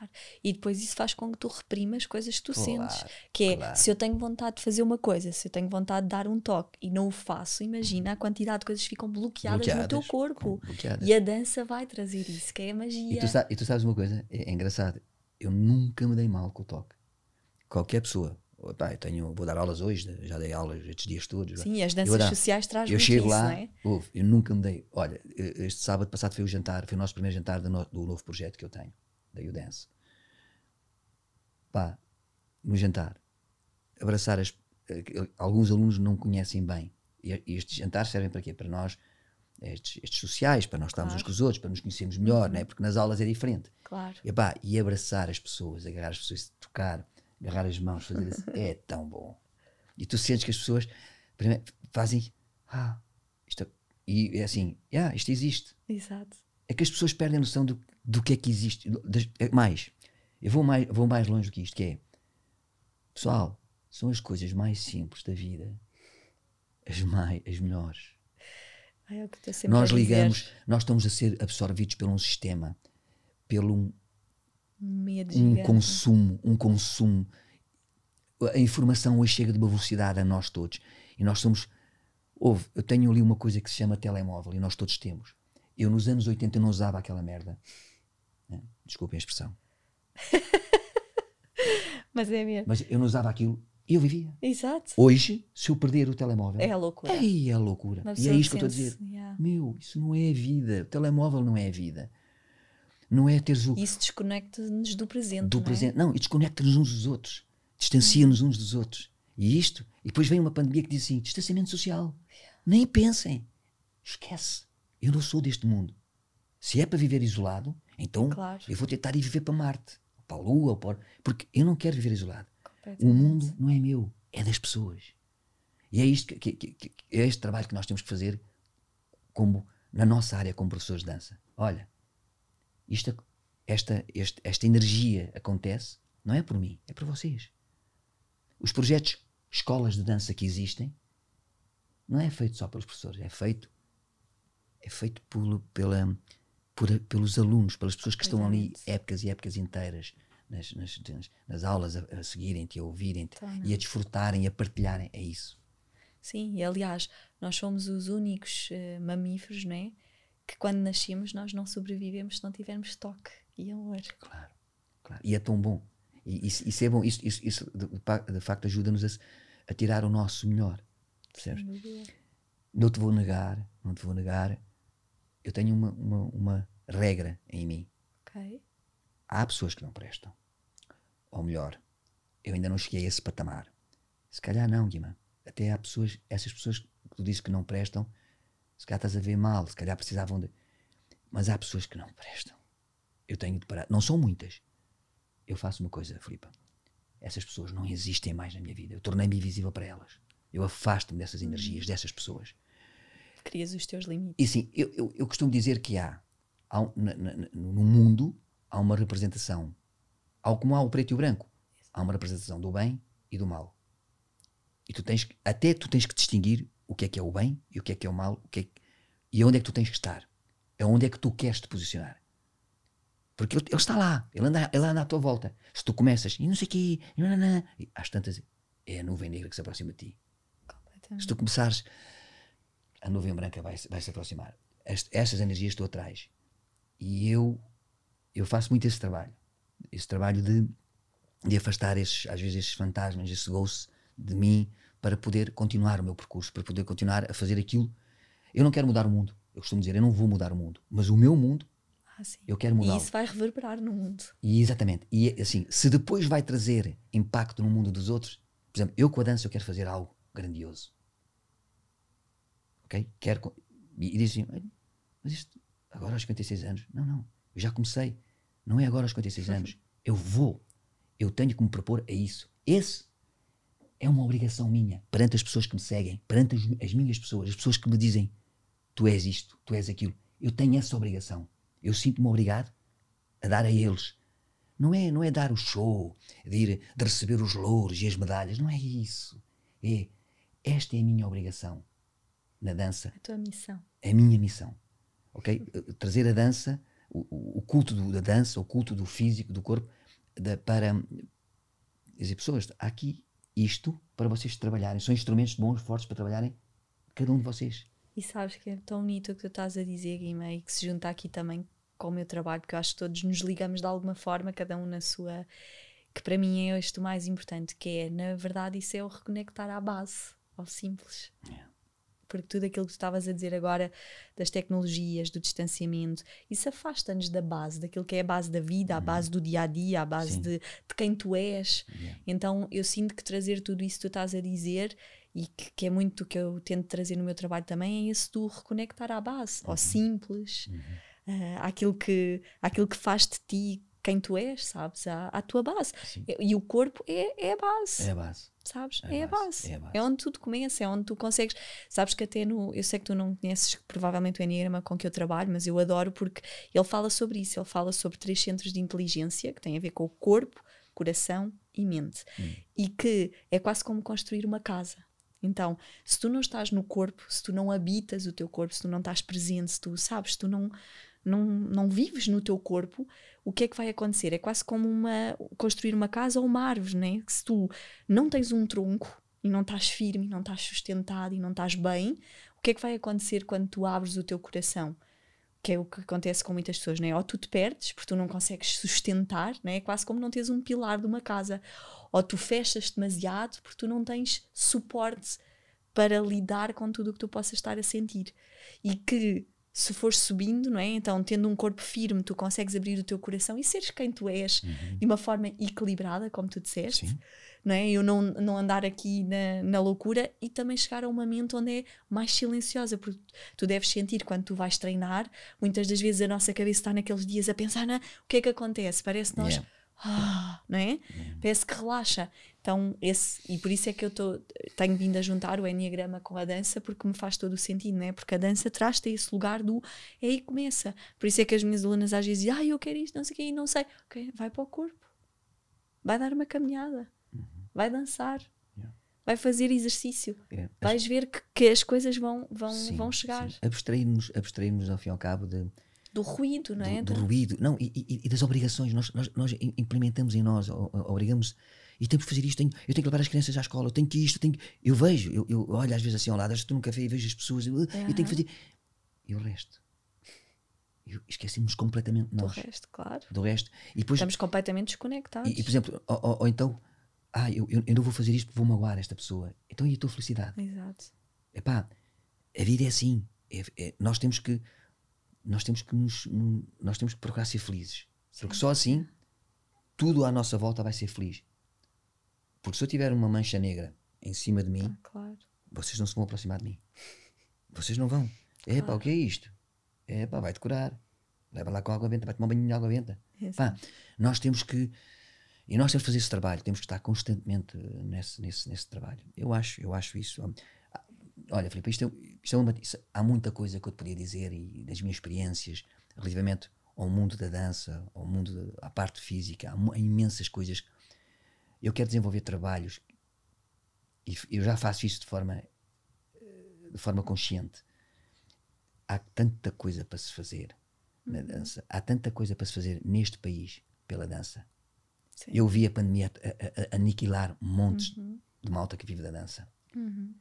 S1: Claro. E depois isso faz com que tu reprimas coisas que tu
S2: Claro,
S1: sentes. Que é,
S2: claro.
S1: se eu tenho vontade de fazer uma coisa, se eu tenho vontade de dar um toque e não o faço, imagina a quantidade de coisas que ficam bloqueadas, no teu
S2: Bloqueadas,
S1: corpo.
S2: bloqueadas.
S1: E a dança vai trazer isso, que é a magia.
S2: E tu, e tu sabes uma coisa? É, é engraçado. Eu nunca me dei mal com o toque. Qualquer pessoa, Pá, eu tenho, vou dar aulas hoje, já dei aulas estes dias todos.
S1: Sim, as danças sociais trazem
S2: Eu chego
S1: isso,
S2: lá,
S1: é?
S2: ouve, eu nunca me dei. Olha, este sábado passado foi o jantar, foi o nosso primeiro jantar do, no- do novo projeto que eu tenho, da U-Dance. Pá, no jantar, abraçar as. eh, Alguns alunos não conhecem bem. E estes jantares servem para quê? Para nós, estes, estes sociais, para nós estarmos uns
S1: Claro.
S2: com os outros, para nos conhecermos melhor, né? porque nas aulas é diferente.
S1: Claro.
S2: E, pá, e abraçar as pessoas, agarrar as pessoas, tocar, agarrar as mãos, fazer assim, é tão bom. E tu sentes que as pessoas primeiro, fazem, ah, isto, é-" e é assim, ah, isto existe.
S1: Exato.
S2: É que as pessoas perdem a noção do, do que é que existe. Das- é mais, eu vou mais, vou mais longe do que isto, que é, pessoal, são as coisas mais simples da vida, as mais, as melhores.
S1: Ai, É o que eu estou sempre
S2: Nós ligamos, nós estamos a ser absorvidos por um sistema, pelo um,
S1: Medo
S2: um
S1: gigante.
S2: consumo, um consumo. A informação hoje chega de uma velocidade a nós todos. E nós somos. Houve, eu tenho ali uma coisa que se chama telemóvel e nós todos temos. Eu nos anos 80 não usava aquela merda. né? Desculpem a expressão.
S1: Mas é mesmo.
S2: Mas eu não usava aquilo e eu vivia.
S1: Exato.
S2: Hoje, se eu perder o telemóvel.
S1: É a loucura.
S2: Ei, é loucura.
S1: Uma
S2: E é isto que eu estou a dizer.
S1: yeah.
S2: Meu, isso não é a vida. O telemóvel não é a vida. Não é teres o,
S1: Isso desconecta-nos do presente.
S2: do
S1: não é?
S2: presente. Não, e desconecta-nos uns dos outros. Distancia-nos uns dos outros. E isto, e depois vem uma pandemia que diz assim: distanciamento social. Nem pensem. Esquece. Eu não sou deste mundo. Se é para viver isolado, então
S1: Claro.
S2: eu vou tentar ir viver para Marte, ou para a Lua, ou para... porque eu não quero viver isolado. O mundo não é meu, é das pessoas. E é isto que, que- que- que- é este trabalho que nós temos que fazer como na nossa área como professores de dança. Olha, isto, esta, este- esta energia acontece não é por mim, é por vocês. Os projetos, escolas de dança que existem, não é feito só pelos professores, é feito é feito por, pela, por- pelos alunos, pelas pessoas que estão ali épocas e épocas inteiras nas, nas, nas- aulas a, a seguirem-te, a ouvirem-te
S1: Totalmente.
S2: e a desfrutarem e a partilharem. É isso.
S1: Sim, e aliás, nós somos os únicos eh, mamíferos, não é? Que quando nascemos nós não sobrevivemos se não tivermos toque e amor.
S2: Claro, claro. E é tão bom. E isso, isso é bom. Isso, isso, isso de, de facto ajuda-nos a, a tirar o nosso melhor. Percebes? Não te vou negar, não te vou negar. Eu tenho uma, uma, uma regra em mim.
S1: Ok.
S2: Há pessoas que não prestam. Ou melhor, eu ainda não cheguei a esse patamar. Se calhar não, Guima. Até há pessoas, essas pessoas que tu dizes que não prestam, se calhar estás a ver mal, se calhar precisavam de. Mas há pessoas que não prestam. Eu tenho de parar. Não são muitas. Eu faço uma coisa, Filipa. Essas pessoas não existem mais na minha vida. Eu tornei-me invisível para elas. Eu afasto-me dessas energias, dessas pessoas.
S1: Crias os teus limites.
S2: E sim, eu, eu, eu costumo dizer que há, há na- na- no mundo, há uma representação. Há, como há o preto e o branco, há uma representação do bem e do mal. E tu tens até tu tens que distinguir o que é que é o bem e o que é que é o mal, o que é que- e onde é que tu tens que estar. É onde é que tu queres te posicionar. Porque ele, ele está lá, ele anda, ele anda à tua volta. Se tu começas, e não sei o quê, e nananã, e às tantas, é a nuvem negra que se aproxima de ti. Se tu começares, a nuvem branca vai, vai se aproximar. Est- estas energias tu atrás. E eu, eu faço muito esse trabalho. Esse trabalho de, de afastar esses, às vezes esses fantasmas, esse ghost de mim, para poder continuar o meu percurso, para poder continuar a fazer aquilo. Eu não quero mudar o mundo. Eu costumo dizer, eu não vou mudar o mundo. Mas o meu mundo,
S1: Ah,
S2: eu quero
S1: E
S2: mudá-lo.
S1: isso vai reverberar no mundo.
S2: E exatamente. E assim, se depois vai trazer impacto no mundo dos outros, por exemplo, eu com a dança eu quero fazer algo grandioso. Ok? Quero. E, e diz assim, "Olha, mas isto, agora aos 56 anos? Não, não. Eu já comecei. Não é agora aos 56 anos. Eu vou. Eu tenho que me propor a isso. Esse é uma obrigação minha perante as pessoas que me seguem, perante as, as minhas pessoas, as pessoas que me dizem tu és isto, tu és aquilo. Eu tenho essa obrigação. Eu sinto-me obrigado a dar a eles. Não é, não é dar o show, de, ir, de receber os louros e as medalhas. Não é isso. É, esta é a minha obrigação na dança,
S1: A tua missão.
S2: a minha missão. Ok? Eh, Trazer a dança, o, o- culto do- da dança, o culto do físico, do corpo, da- para dizer, pessoas, há aqui isto para vocês trabalharem. São instrumentos bons, fortes para trabalharem cada um de vocês.
S1: E sabes que é tão bonito o que tu estás a dizer, Guima, e que se junta aqui também com o meu trabalho, porque eu acho que todos nos ligamos de alguma forma, cada um na sua. que para mim é este o mais importante, que é, na verdade, isso é o reconectar à base, ao simples.
S2: Yeah.
S1: Porque tudo aquilo que tu estavas a dizer agora das tecnologias, do distanciamento, isso afasta-nos da base, daquilo que é a base da vida, a base do dia a dia, a base de, de quem tu és.
S2: Yeah.
S1: Então eu sinto que trazer tudo isso que tu estás a dizer e que, que é muito que eu tento trazer no meu trabalho também é esse do reconectar à base, ao simples, ah, àquilo, que, àquilo que faz de ti quem tu és, sabes? À, à tua base.
S2: Sim.
S1: E o corpo é, é a base
S2: É a base.
S1: sabes?
S2: É
S1: É,
S2: a base,
S1: base.
S2: é
S1: É,
S2: a base.
S1: onde tudo começa, é onde tu consegues. Sabes que até no. Eu sei que tu não conheces provavelmente o Enneagrama com que eu trabalho, mas eu adoro porque ele fala sobre isso. Ele fala sobre três centros de inteligência que têm a ver com o corpo, coração e mente.
S2: Hum.
S1: E que é quase como construir uma casa. Então, se tu não estás no corpo, se tu não habitas o teu corpo, se tu não estás presente, se tu sabes, se tu não, não, não vives no teu corpo, o que é que vai acontecer? É quase como uma, construir uma casa ou uma árvore, né? Que se tu não tens um tronco e não estás firme, não estás sustentado e não estás bem, o que é que vai acontecer quando tu abres o teu coração? Que é o que acontece com muitas pessoas, né? Ou tu te perdes porque tu não consegues sustentar, né? É quase como não tens um pilar de uma casa. Ou tu fechas demasiado porque tu não tens suporte para lidar com tudo o que tu possas estar a sentir. E que se fores subindo, não é? Então, tendo um corpo firme, tu consegues abrir o teu coração e seres quem tu és de uma forma equilibrada, como tu disseste,
S2: Sim.
S1: não é? Eu não, não andar aqui na, na loucura e também chegar a uma mente onde é mais silenciosa, porque tu deves sentir quando tu vais treinar, muitas das vezes a nossa cabeça está naqueles dias a pensar, na, o que é que acontece? Parece nós.
S2: Yeah.
S1: Ah, não é? Parece que relaxa. Então, esse, e por isso é que eu tô, tenho vindo a juntar o Enneagrama com a dança, porque me faz todo o sentido, não é? Porque a dança traz-te a esse lugar do é aí que começa. Por isso é que as minhas alunas às vezes dizem, ah, eu quero isto, não sei o quê, e não sei. Ok, vai para o corpo, vai dar uma caminhada, vai dançar,
S2: Yeah.
S1: vai fazer exercício,
S2: É. As-
S1: vais ver que, que as coisas vão, vão,
S2: sim,
S1: vão chegar.
S2: sim. Abstrair-nos, abstrair-nos ao fim e ao cabo de,
S1: Do ruído, não é?
S2: do, do ruído não, e, e- e das obrigações. Nós, nós, nós im- implementamos em nós, obrigamos e temos que fazer isto. Tenho, eu tenho que levar as crianças à escola, eu tenho que isto, eu, tenho que, eu vejo, eu, eu olho às vezes assim ao lado, estou num café e vejo as pessoas, eu, eu tenho que fazer. E o resto? Eu esquecemos completamente de
S1: do
S2: nós,
S1: resto, claro.
S2: do resto. E depois,
S1: Estamos completamente desconectados.
S2: e, e, por exemplo, ou, ou- ou então, ah, eu, eu, não vou fazer isto porque vou magoar esta pessoa. Então e a tua felicidade?
S1: Exato.
S2: Epá, a vida é assim. É- é- nós temos que nós temos que nos nós temos que procurar ser felizes. Porque só assim tudo à nossa volta vai ser feliz. Porque se eu tiver uma mancha negra em cima de mim,
S1: Ah, claro.
S2: vocês não se vão aproximar de mim. Vocês não vão. Epá,
S1: Claro.
S2: o que é isto? Epá, vai decorar. Leva lá com água benta, vai tomar um banho de água benta. Pá, nós temos que e nós temos que fazer esse trabalho, temos que estar constantemente nesse, nesse, nesse trabalho. Eu acho, eu acho isso. Ah, Olha, Filipe, isto, é, isto é uma, isso- há muita coisa que eu te podia dizer e das minhas experiências relativamente ao mundo da dança, ao mundo, da- à parte física, há, imensas coisas. Eu quero desenvolver trabalhos e eu já faço isso de forma, eh, de forma consciente. Há tanta coisa para se fazer na dança, há tanta coisa para se fazer neste país pela dança.
S1: Sim.
S2: Eu vi a pandemia a- a- a- aniquilar montes de malta que vive da dança.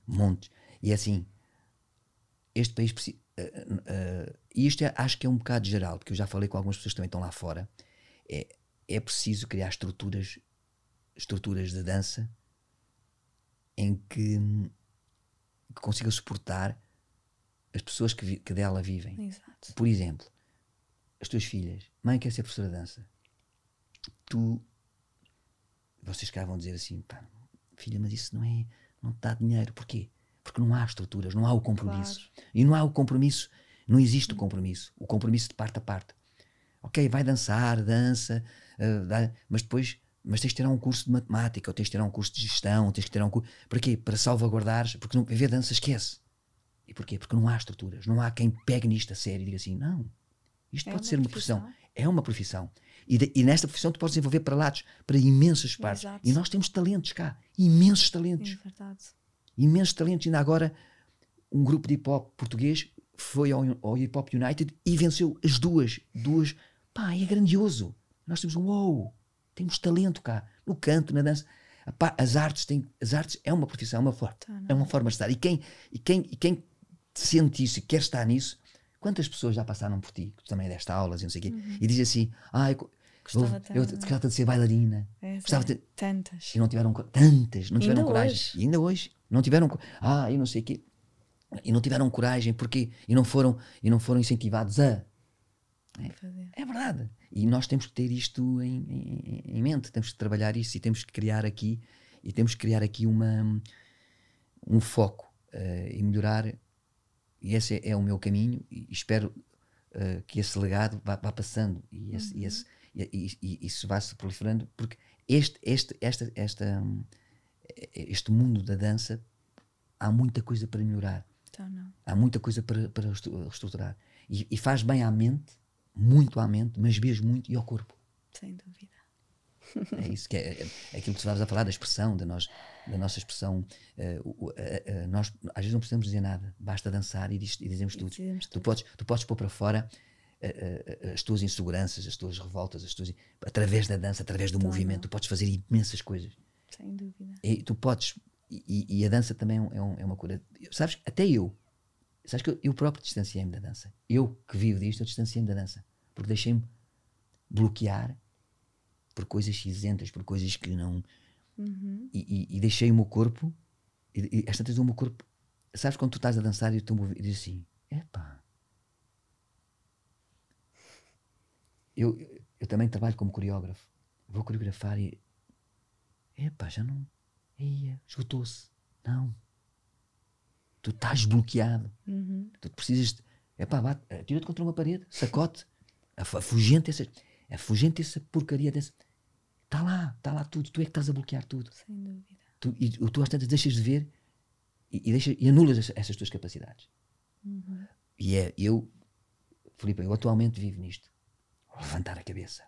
S2: Montes. E é assim, este país precisa. e isto é- acho que é um bocado geral, porque eu já falei com algumas pessoas que também estão lá fora. É, é preciso criar estruturas, estruturas de dança em que, que consiga suportar as pessoas que, que dela vivem.
S1: Exato.
S2: Por exemplo, as tuas filhas, mãe quer ser professora de dança. Tu, vocês cá vão dizer assim, pá, filha, mas isso não é, não te dá dinheiro. Porquê? Porque não há estruturas, não há o compromisso. E não há o compromisso, não existe o compromisso. O compromisso de parte a parte. Ok, vai dançar, dança, ah, dá- mas depois, mas tens de tirar um curso de matemática, ou tens de tirar um curso de gestão, ou tens de tirar um curso. Para quê? Para salvaguardares, porque não, ver dança esquece. E porquê? Porque não há estruturas, não há quem pegue nisto a sério e diga assim, não, isto
S1: É
S2: pode
S1: uma
S2: ser uma
S1: profissão.
S2: profissão. É uma profissão. E, de- e nesta profissão tu podes desenvolver para lados, para imensas partes.
S1: Exato.
S2: E nós temos talentos cá, imensos
S1: É
S2: talentos.
S1: verdade.
S2: Imensos talentos. Ainda agora, um grupo de hip hop português foi ao, ao Hip Hop United e venceu as duas. Duas. Pá, é grandioso. Nós temos um wow, temos talento cá, no canto, na dança. As artes têm, as artes é uma profissão, é uma forma,
S1: não
S2: é uma forma de estar. E quem, e quem, e quem sente isso e quer estar nisso, quantas pessoas já passaram por ti, que tu também deste aulas e não sei o quê, e dizem assim, ah, eu-
S1: Gostava
S2: eu
S1: tanto.
S2: gostava de ser bailarina.
S1: É,
S2: Gostava
S1: é,
S2: de-
S1: Tantas.
S2: E não tiveram tantas, não tiveram
S1: Ainda
S2: coragem.
S1: hoje.
S2: E ainda hoje. Não tiveram. Ah, eu não sei o quê. E não tiveram coragem porque e não foram e não foram incentivados a.
S1: Fazer.
S2: É verdade. E nós temos que ter isto em, em- em mente, temos que trabalhar isso e temos que criar aqui e temos que criar aqui uma um foco eh, e melhorar. E esse é, é o meu caminho e espero eh, que esse legado vá, vá passando e, esse, e, esse- e- e- isso vá se proliferando porque este, este, esta, esta, este mundo da dança há muita coisa para melhorar.
S1: Então.
S2: Há muita coisa para, para reestruturar. E, e faz bem à mente, muito à mente, mas mesmo muito e ao corpo.
S1: Sem dúvida.
S2: É isso que é, é- é aquilo que tu estavas a falar da expressão, da, nós, da nossa expressão. o- eh, eh, nós às vezes não precisamos dizer nada, basta dançar e, diz- e dizemos tudo.
S1: dizemos
S2: Tu
S1: tudo.
S2: podes, tu podes pôr para fora eh, eh, as tuas inseguranças, as tuas revoltas, as tuas, através da dança, através do movimento, tu podes fazer imensas coisas.
S1: Sem dúvida.
S2: E tu podes, e, e a dança também é, é um- é uma cura. Sabes, até eu, sabes que eu, eu próprio distanciei-me da dança. Eu que vivo disto, eu distanciei-me da dança. Porque deixei-me bloquear por coisas cinzentas, por coisas que não.
S1: Uhum.
S2: E, e- e deixei o meu corpo, e, e esta vez o meu corpo. Sabes quando tu estás a dançar e teu movimento diz assim: epá. Eu, eu também trabalho como coreógrafo. Vou coreografar e. Epá, já não. Eia, esgotou-se. Não. Tu estás bloqueado.
S1: Uhum.
S2: Tu precisas. Epá, bate, atira-te contra uma parede, sacote, afugente essa, afugente essa porcaria dessa. Está lá, está lá tudo. Tu é que estás a bloquear tudo.
S1: Sem dúvida.
S2: Tu, e tu às tantas deixas de ver e, e, deixa, e anulas essa- essas tuas capacidades.
S1: Uhum.
S2: E é, eu, Filipe, eu atualmente vivo nisto. Levantar a cabeça.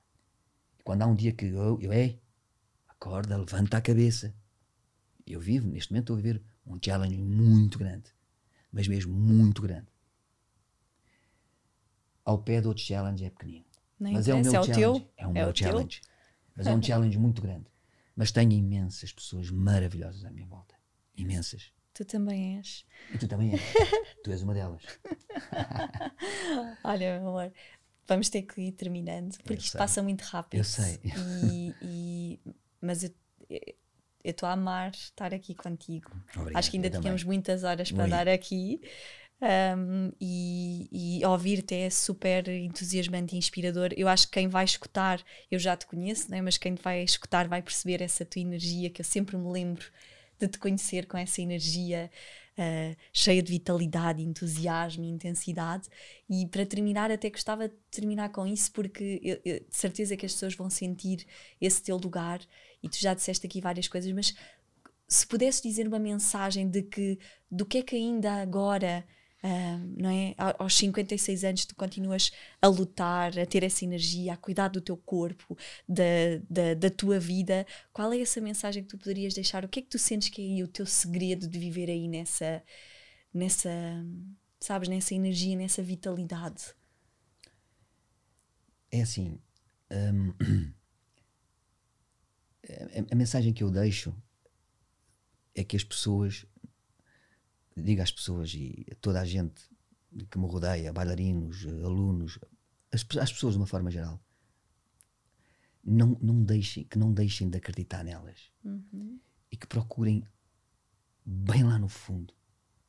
S2: E quando há um dia que eu, eu é, acorda, levanta a cabeça. Eu vivo, neste momento, estou a viver um challenge muito grande. Mas mesmo muito grande. Ao pé do outro challenge é pequenino.
S1: Nem
S2: Mas é o meu
S1: é
S2: challenge.
S1: teu.
S2: É o
S1: É
S2: meu
S1: o teu.
S2: challenge. Mas é um challenge muito grande. Mas tenho imensas pessoas maravilhosas à minha volta. Imensas.
S1: Tu também és.
S2: E tu também és. tu és uma delas.
S1: Olha, meu amor, vamos ter que ir terminando, porque
S2: Eu
S1: isto
S2: sei.
S1: passa muito rápido.
S2: Eu sei.
S1: E, e- mas eu estou a amar estar aqui contigo.
S2: Obrigado,
S1: Acho que ainda tínhamos muitas horas para
S2: Muito.
S1: dar aqui. Um, e, e ouvir-te é super entusiasmante e inspirador. Eu acho que quem vai escutar, eu já te conheço, né? mas quem vai escutar vai perceber essa tua energia, que eu sempre me lembro de te conhecer com essa energia uh, cheia de vitalidade, entusiasmo e intensidade. E para terminar, até gostava de terminar com isso, porque eu, eu- de certeza que as pessoas vão sentir esse teu lugar. E tu já disseste aqui várias coisas, mas se pudesse dizer uma mensagem de que do que é que ainda agora, não é? Aos 56 anos tu continuas a lutar, a ter essa energia, a cuidar do teu corpo, da, da, da tua vida, qual é essa mensagem que tu poderias deixar? O que é que tu sentes que é aí o teu segredo de viver aí nessa, nessa, sabes, nessa energia, nessa vitalidade?
S2: É assim. a, a mensagem que eu deixo é que as pessoas, digo às pessoas e a toda a gente que me rodeia, bailarinos, alunos, as, as pessoas de uma forma geral, não, não deixem, que não deixem de acreditar nelas e que procurem bem lá no fundo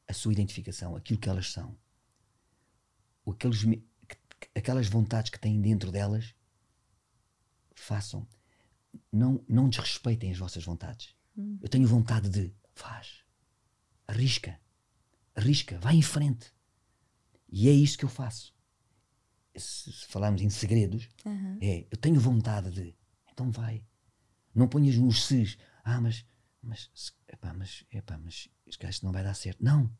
S2: a sua identificação, aquilo que elas são, aqueles, aquelas vontades que têm dentro delas, façam. Não, não desrespeitem as vossas vontades. Eu tenho vontade de. Faz. Arrisca. Arrisca. Vai em frente. E é isso que eu faço. Se, se falarmos em segredos, é. Eu tenho vontade de. Então vai. Não ponhas nos ses. Ah, mas. Mas. Epá, mas. Epá, mas. Isto isto não vai dar certo. Não.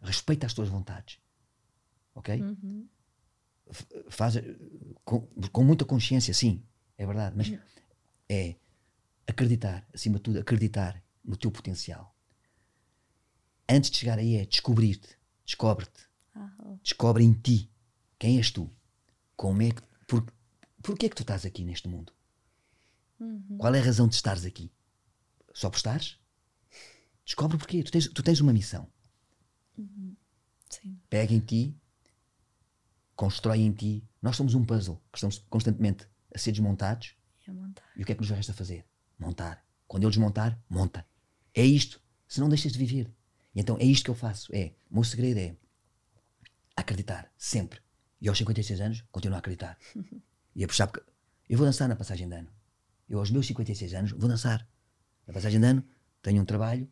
S2: Respeita as tuas vontades. Ok? F- Faz. eh, Com, com muita consciência, sim. É verdade. Mas é acreditar, acima de tudo, acreditar no teu potencial. Antes de chegar aí é descobrir-te, descobre-te, descobre em ti quem és tu, como é que, por, porquê é que tu estás aqui neste mundo? Qual é a razão de estares aqui? Só por estares? Descobre porquê. Tu tens, tu tens uma missão.
S1: Sim.
S2: Pega em ti, constrói em ti. Nós somos um puzzle que estamos constantemente a ser desmontados.
S1: E.
S2: E o que é que nos resta fazer? Montar. Quando ele desmontar, monta. É isto. Se não deixas de viver. E então é isto que eu faço. É, o meu segredo é acreditar, sempre. E aos 56 anos, continuo a acreditar. E a puxar, porque eu vou dançar na passagem de ano. Eu aos meus 56 anos vou dançar. Na passagem de ano tenho um trabalho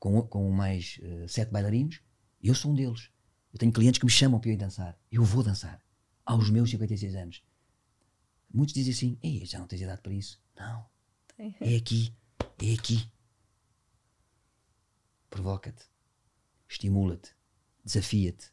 S2: com, com mais uh, sete bailarinos e eu sou um deles. Eu tenho clientes que me chamam para eu ir dançar. Eu vou dançar. Aos meus 56 anos. Muitos dizem assim, Ei, já não tens idade para isso. Não. É aqui. É aqui. Provoca-te. Estimula-te. Desafia-te.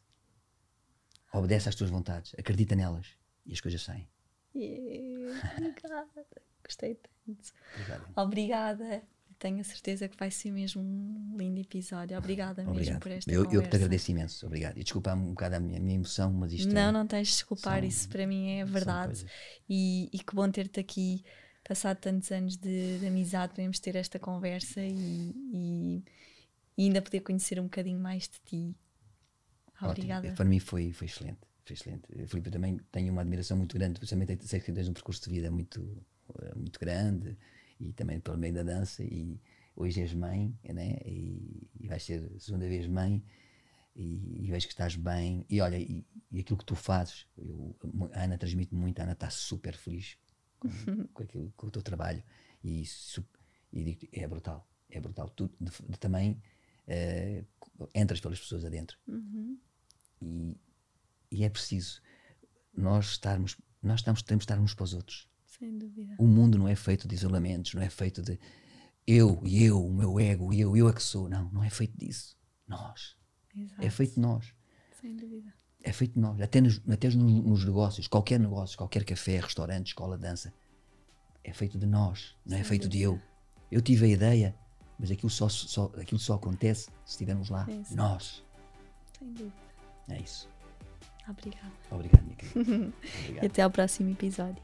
S2: Obedece às tuas vontades. Acredita nelas. E as coisas saem.
S1: Yeah, obrigada. Gostei tanto.
S2: Obrigado.
S1: Obrigada. Tenho a certeza que vai ser mesmo um lindo episódio. Obrigada mesmo
S2: Obrigado.
S1: por esta
S2: Eu, eu
S1: conversa.
S2: que te agradeço imenso. Obrigado. E desculpa um bocado a minha, a minha emoção, mas isto
S1: Não,
S2: é,
S1: não tens de desculpar,
S2: são-
S1: isso para mim é verdade. E, e que bom ter-te aqui, passado tantos anos de, de amizade, podemos ter esta conversa e, e- e ainda poder conhecer um bocadinho mais de ti.
S2: Ótimo.
S1: Obrigada.
S2: Para mim foi, foi excelente. Foi excelente. Filipe, eu também tenho uma admiração muito grande, principalmente sei que tens um percurso de vida muito, eh, muito grande e também pelo meio da dança. E hoje és mãe, né? e, e vais ser a segunda vez mãe. E, e vejo que estás bem. E olha, e, e aquilo que tu fazes, eu, a Ana transmite muito, a Ana está super feliz com, com, aquilo, com o teu trabalho. E, e digo é brutal. É brutal. Tu de- de também eh, entras pelas pessoas adentro.
S1: Uhum.
S2: e, e é preciso nós estarmos nós estamos, temos de estar uns para os outros.
S1: Sem dúvida.
S2: o mundo não é feito de isolamentos não é feito de eu e eu, o meu ego eu, eu é que sou, não, não é feito disso. Nós,
S1: Exato.
S2: é feito de nós.
S1: Sem dúvida.
S2: é feito de nós, até nos, até nos, nos negócios qualquer negócio, qualquer café, restaurante escola, dança é feito de nós, não é
S1: Sem
S2: feito de eu. Eu tive a ideia mas aquilo só, só, aquilo só acontece se estivermos lá,
S1: Exato.
S2: nós
S1: Sem dúvida.
S2: é isso,
S1: Obrigada.
S2: obrigado minha querida
S1: E
S2: obrigado.
S1: até ao próximo episódio.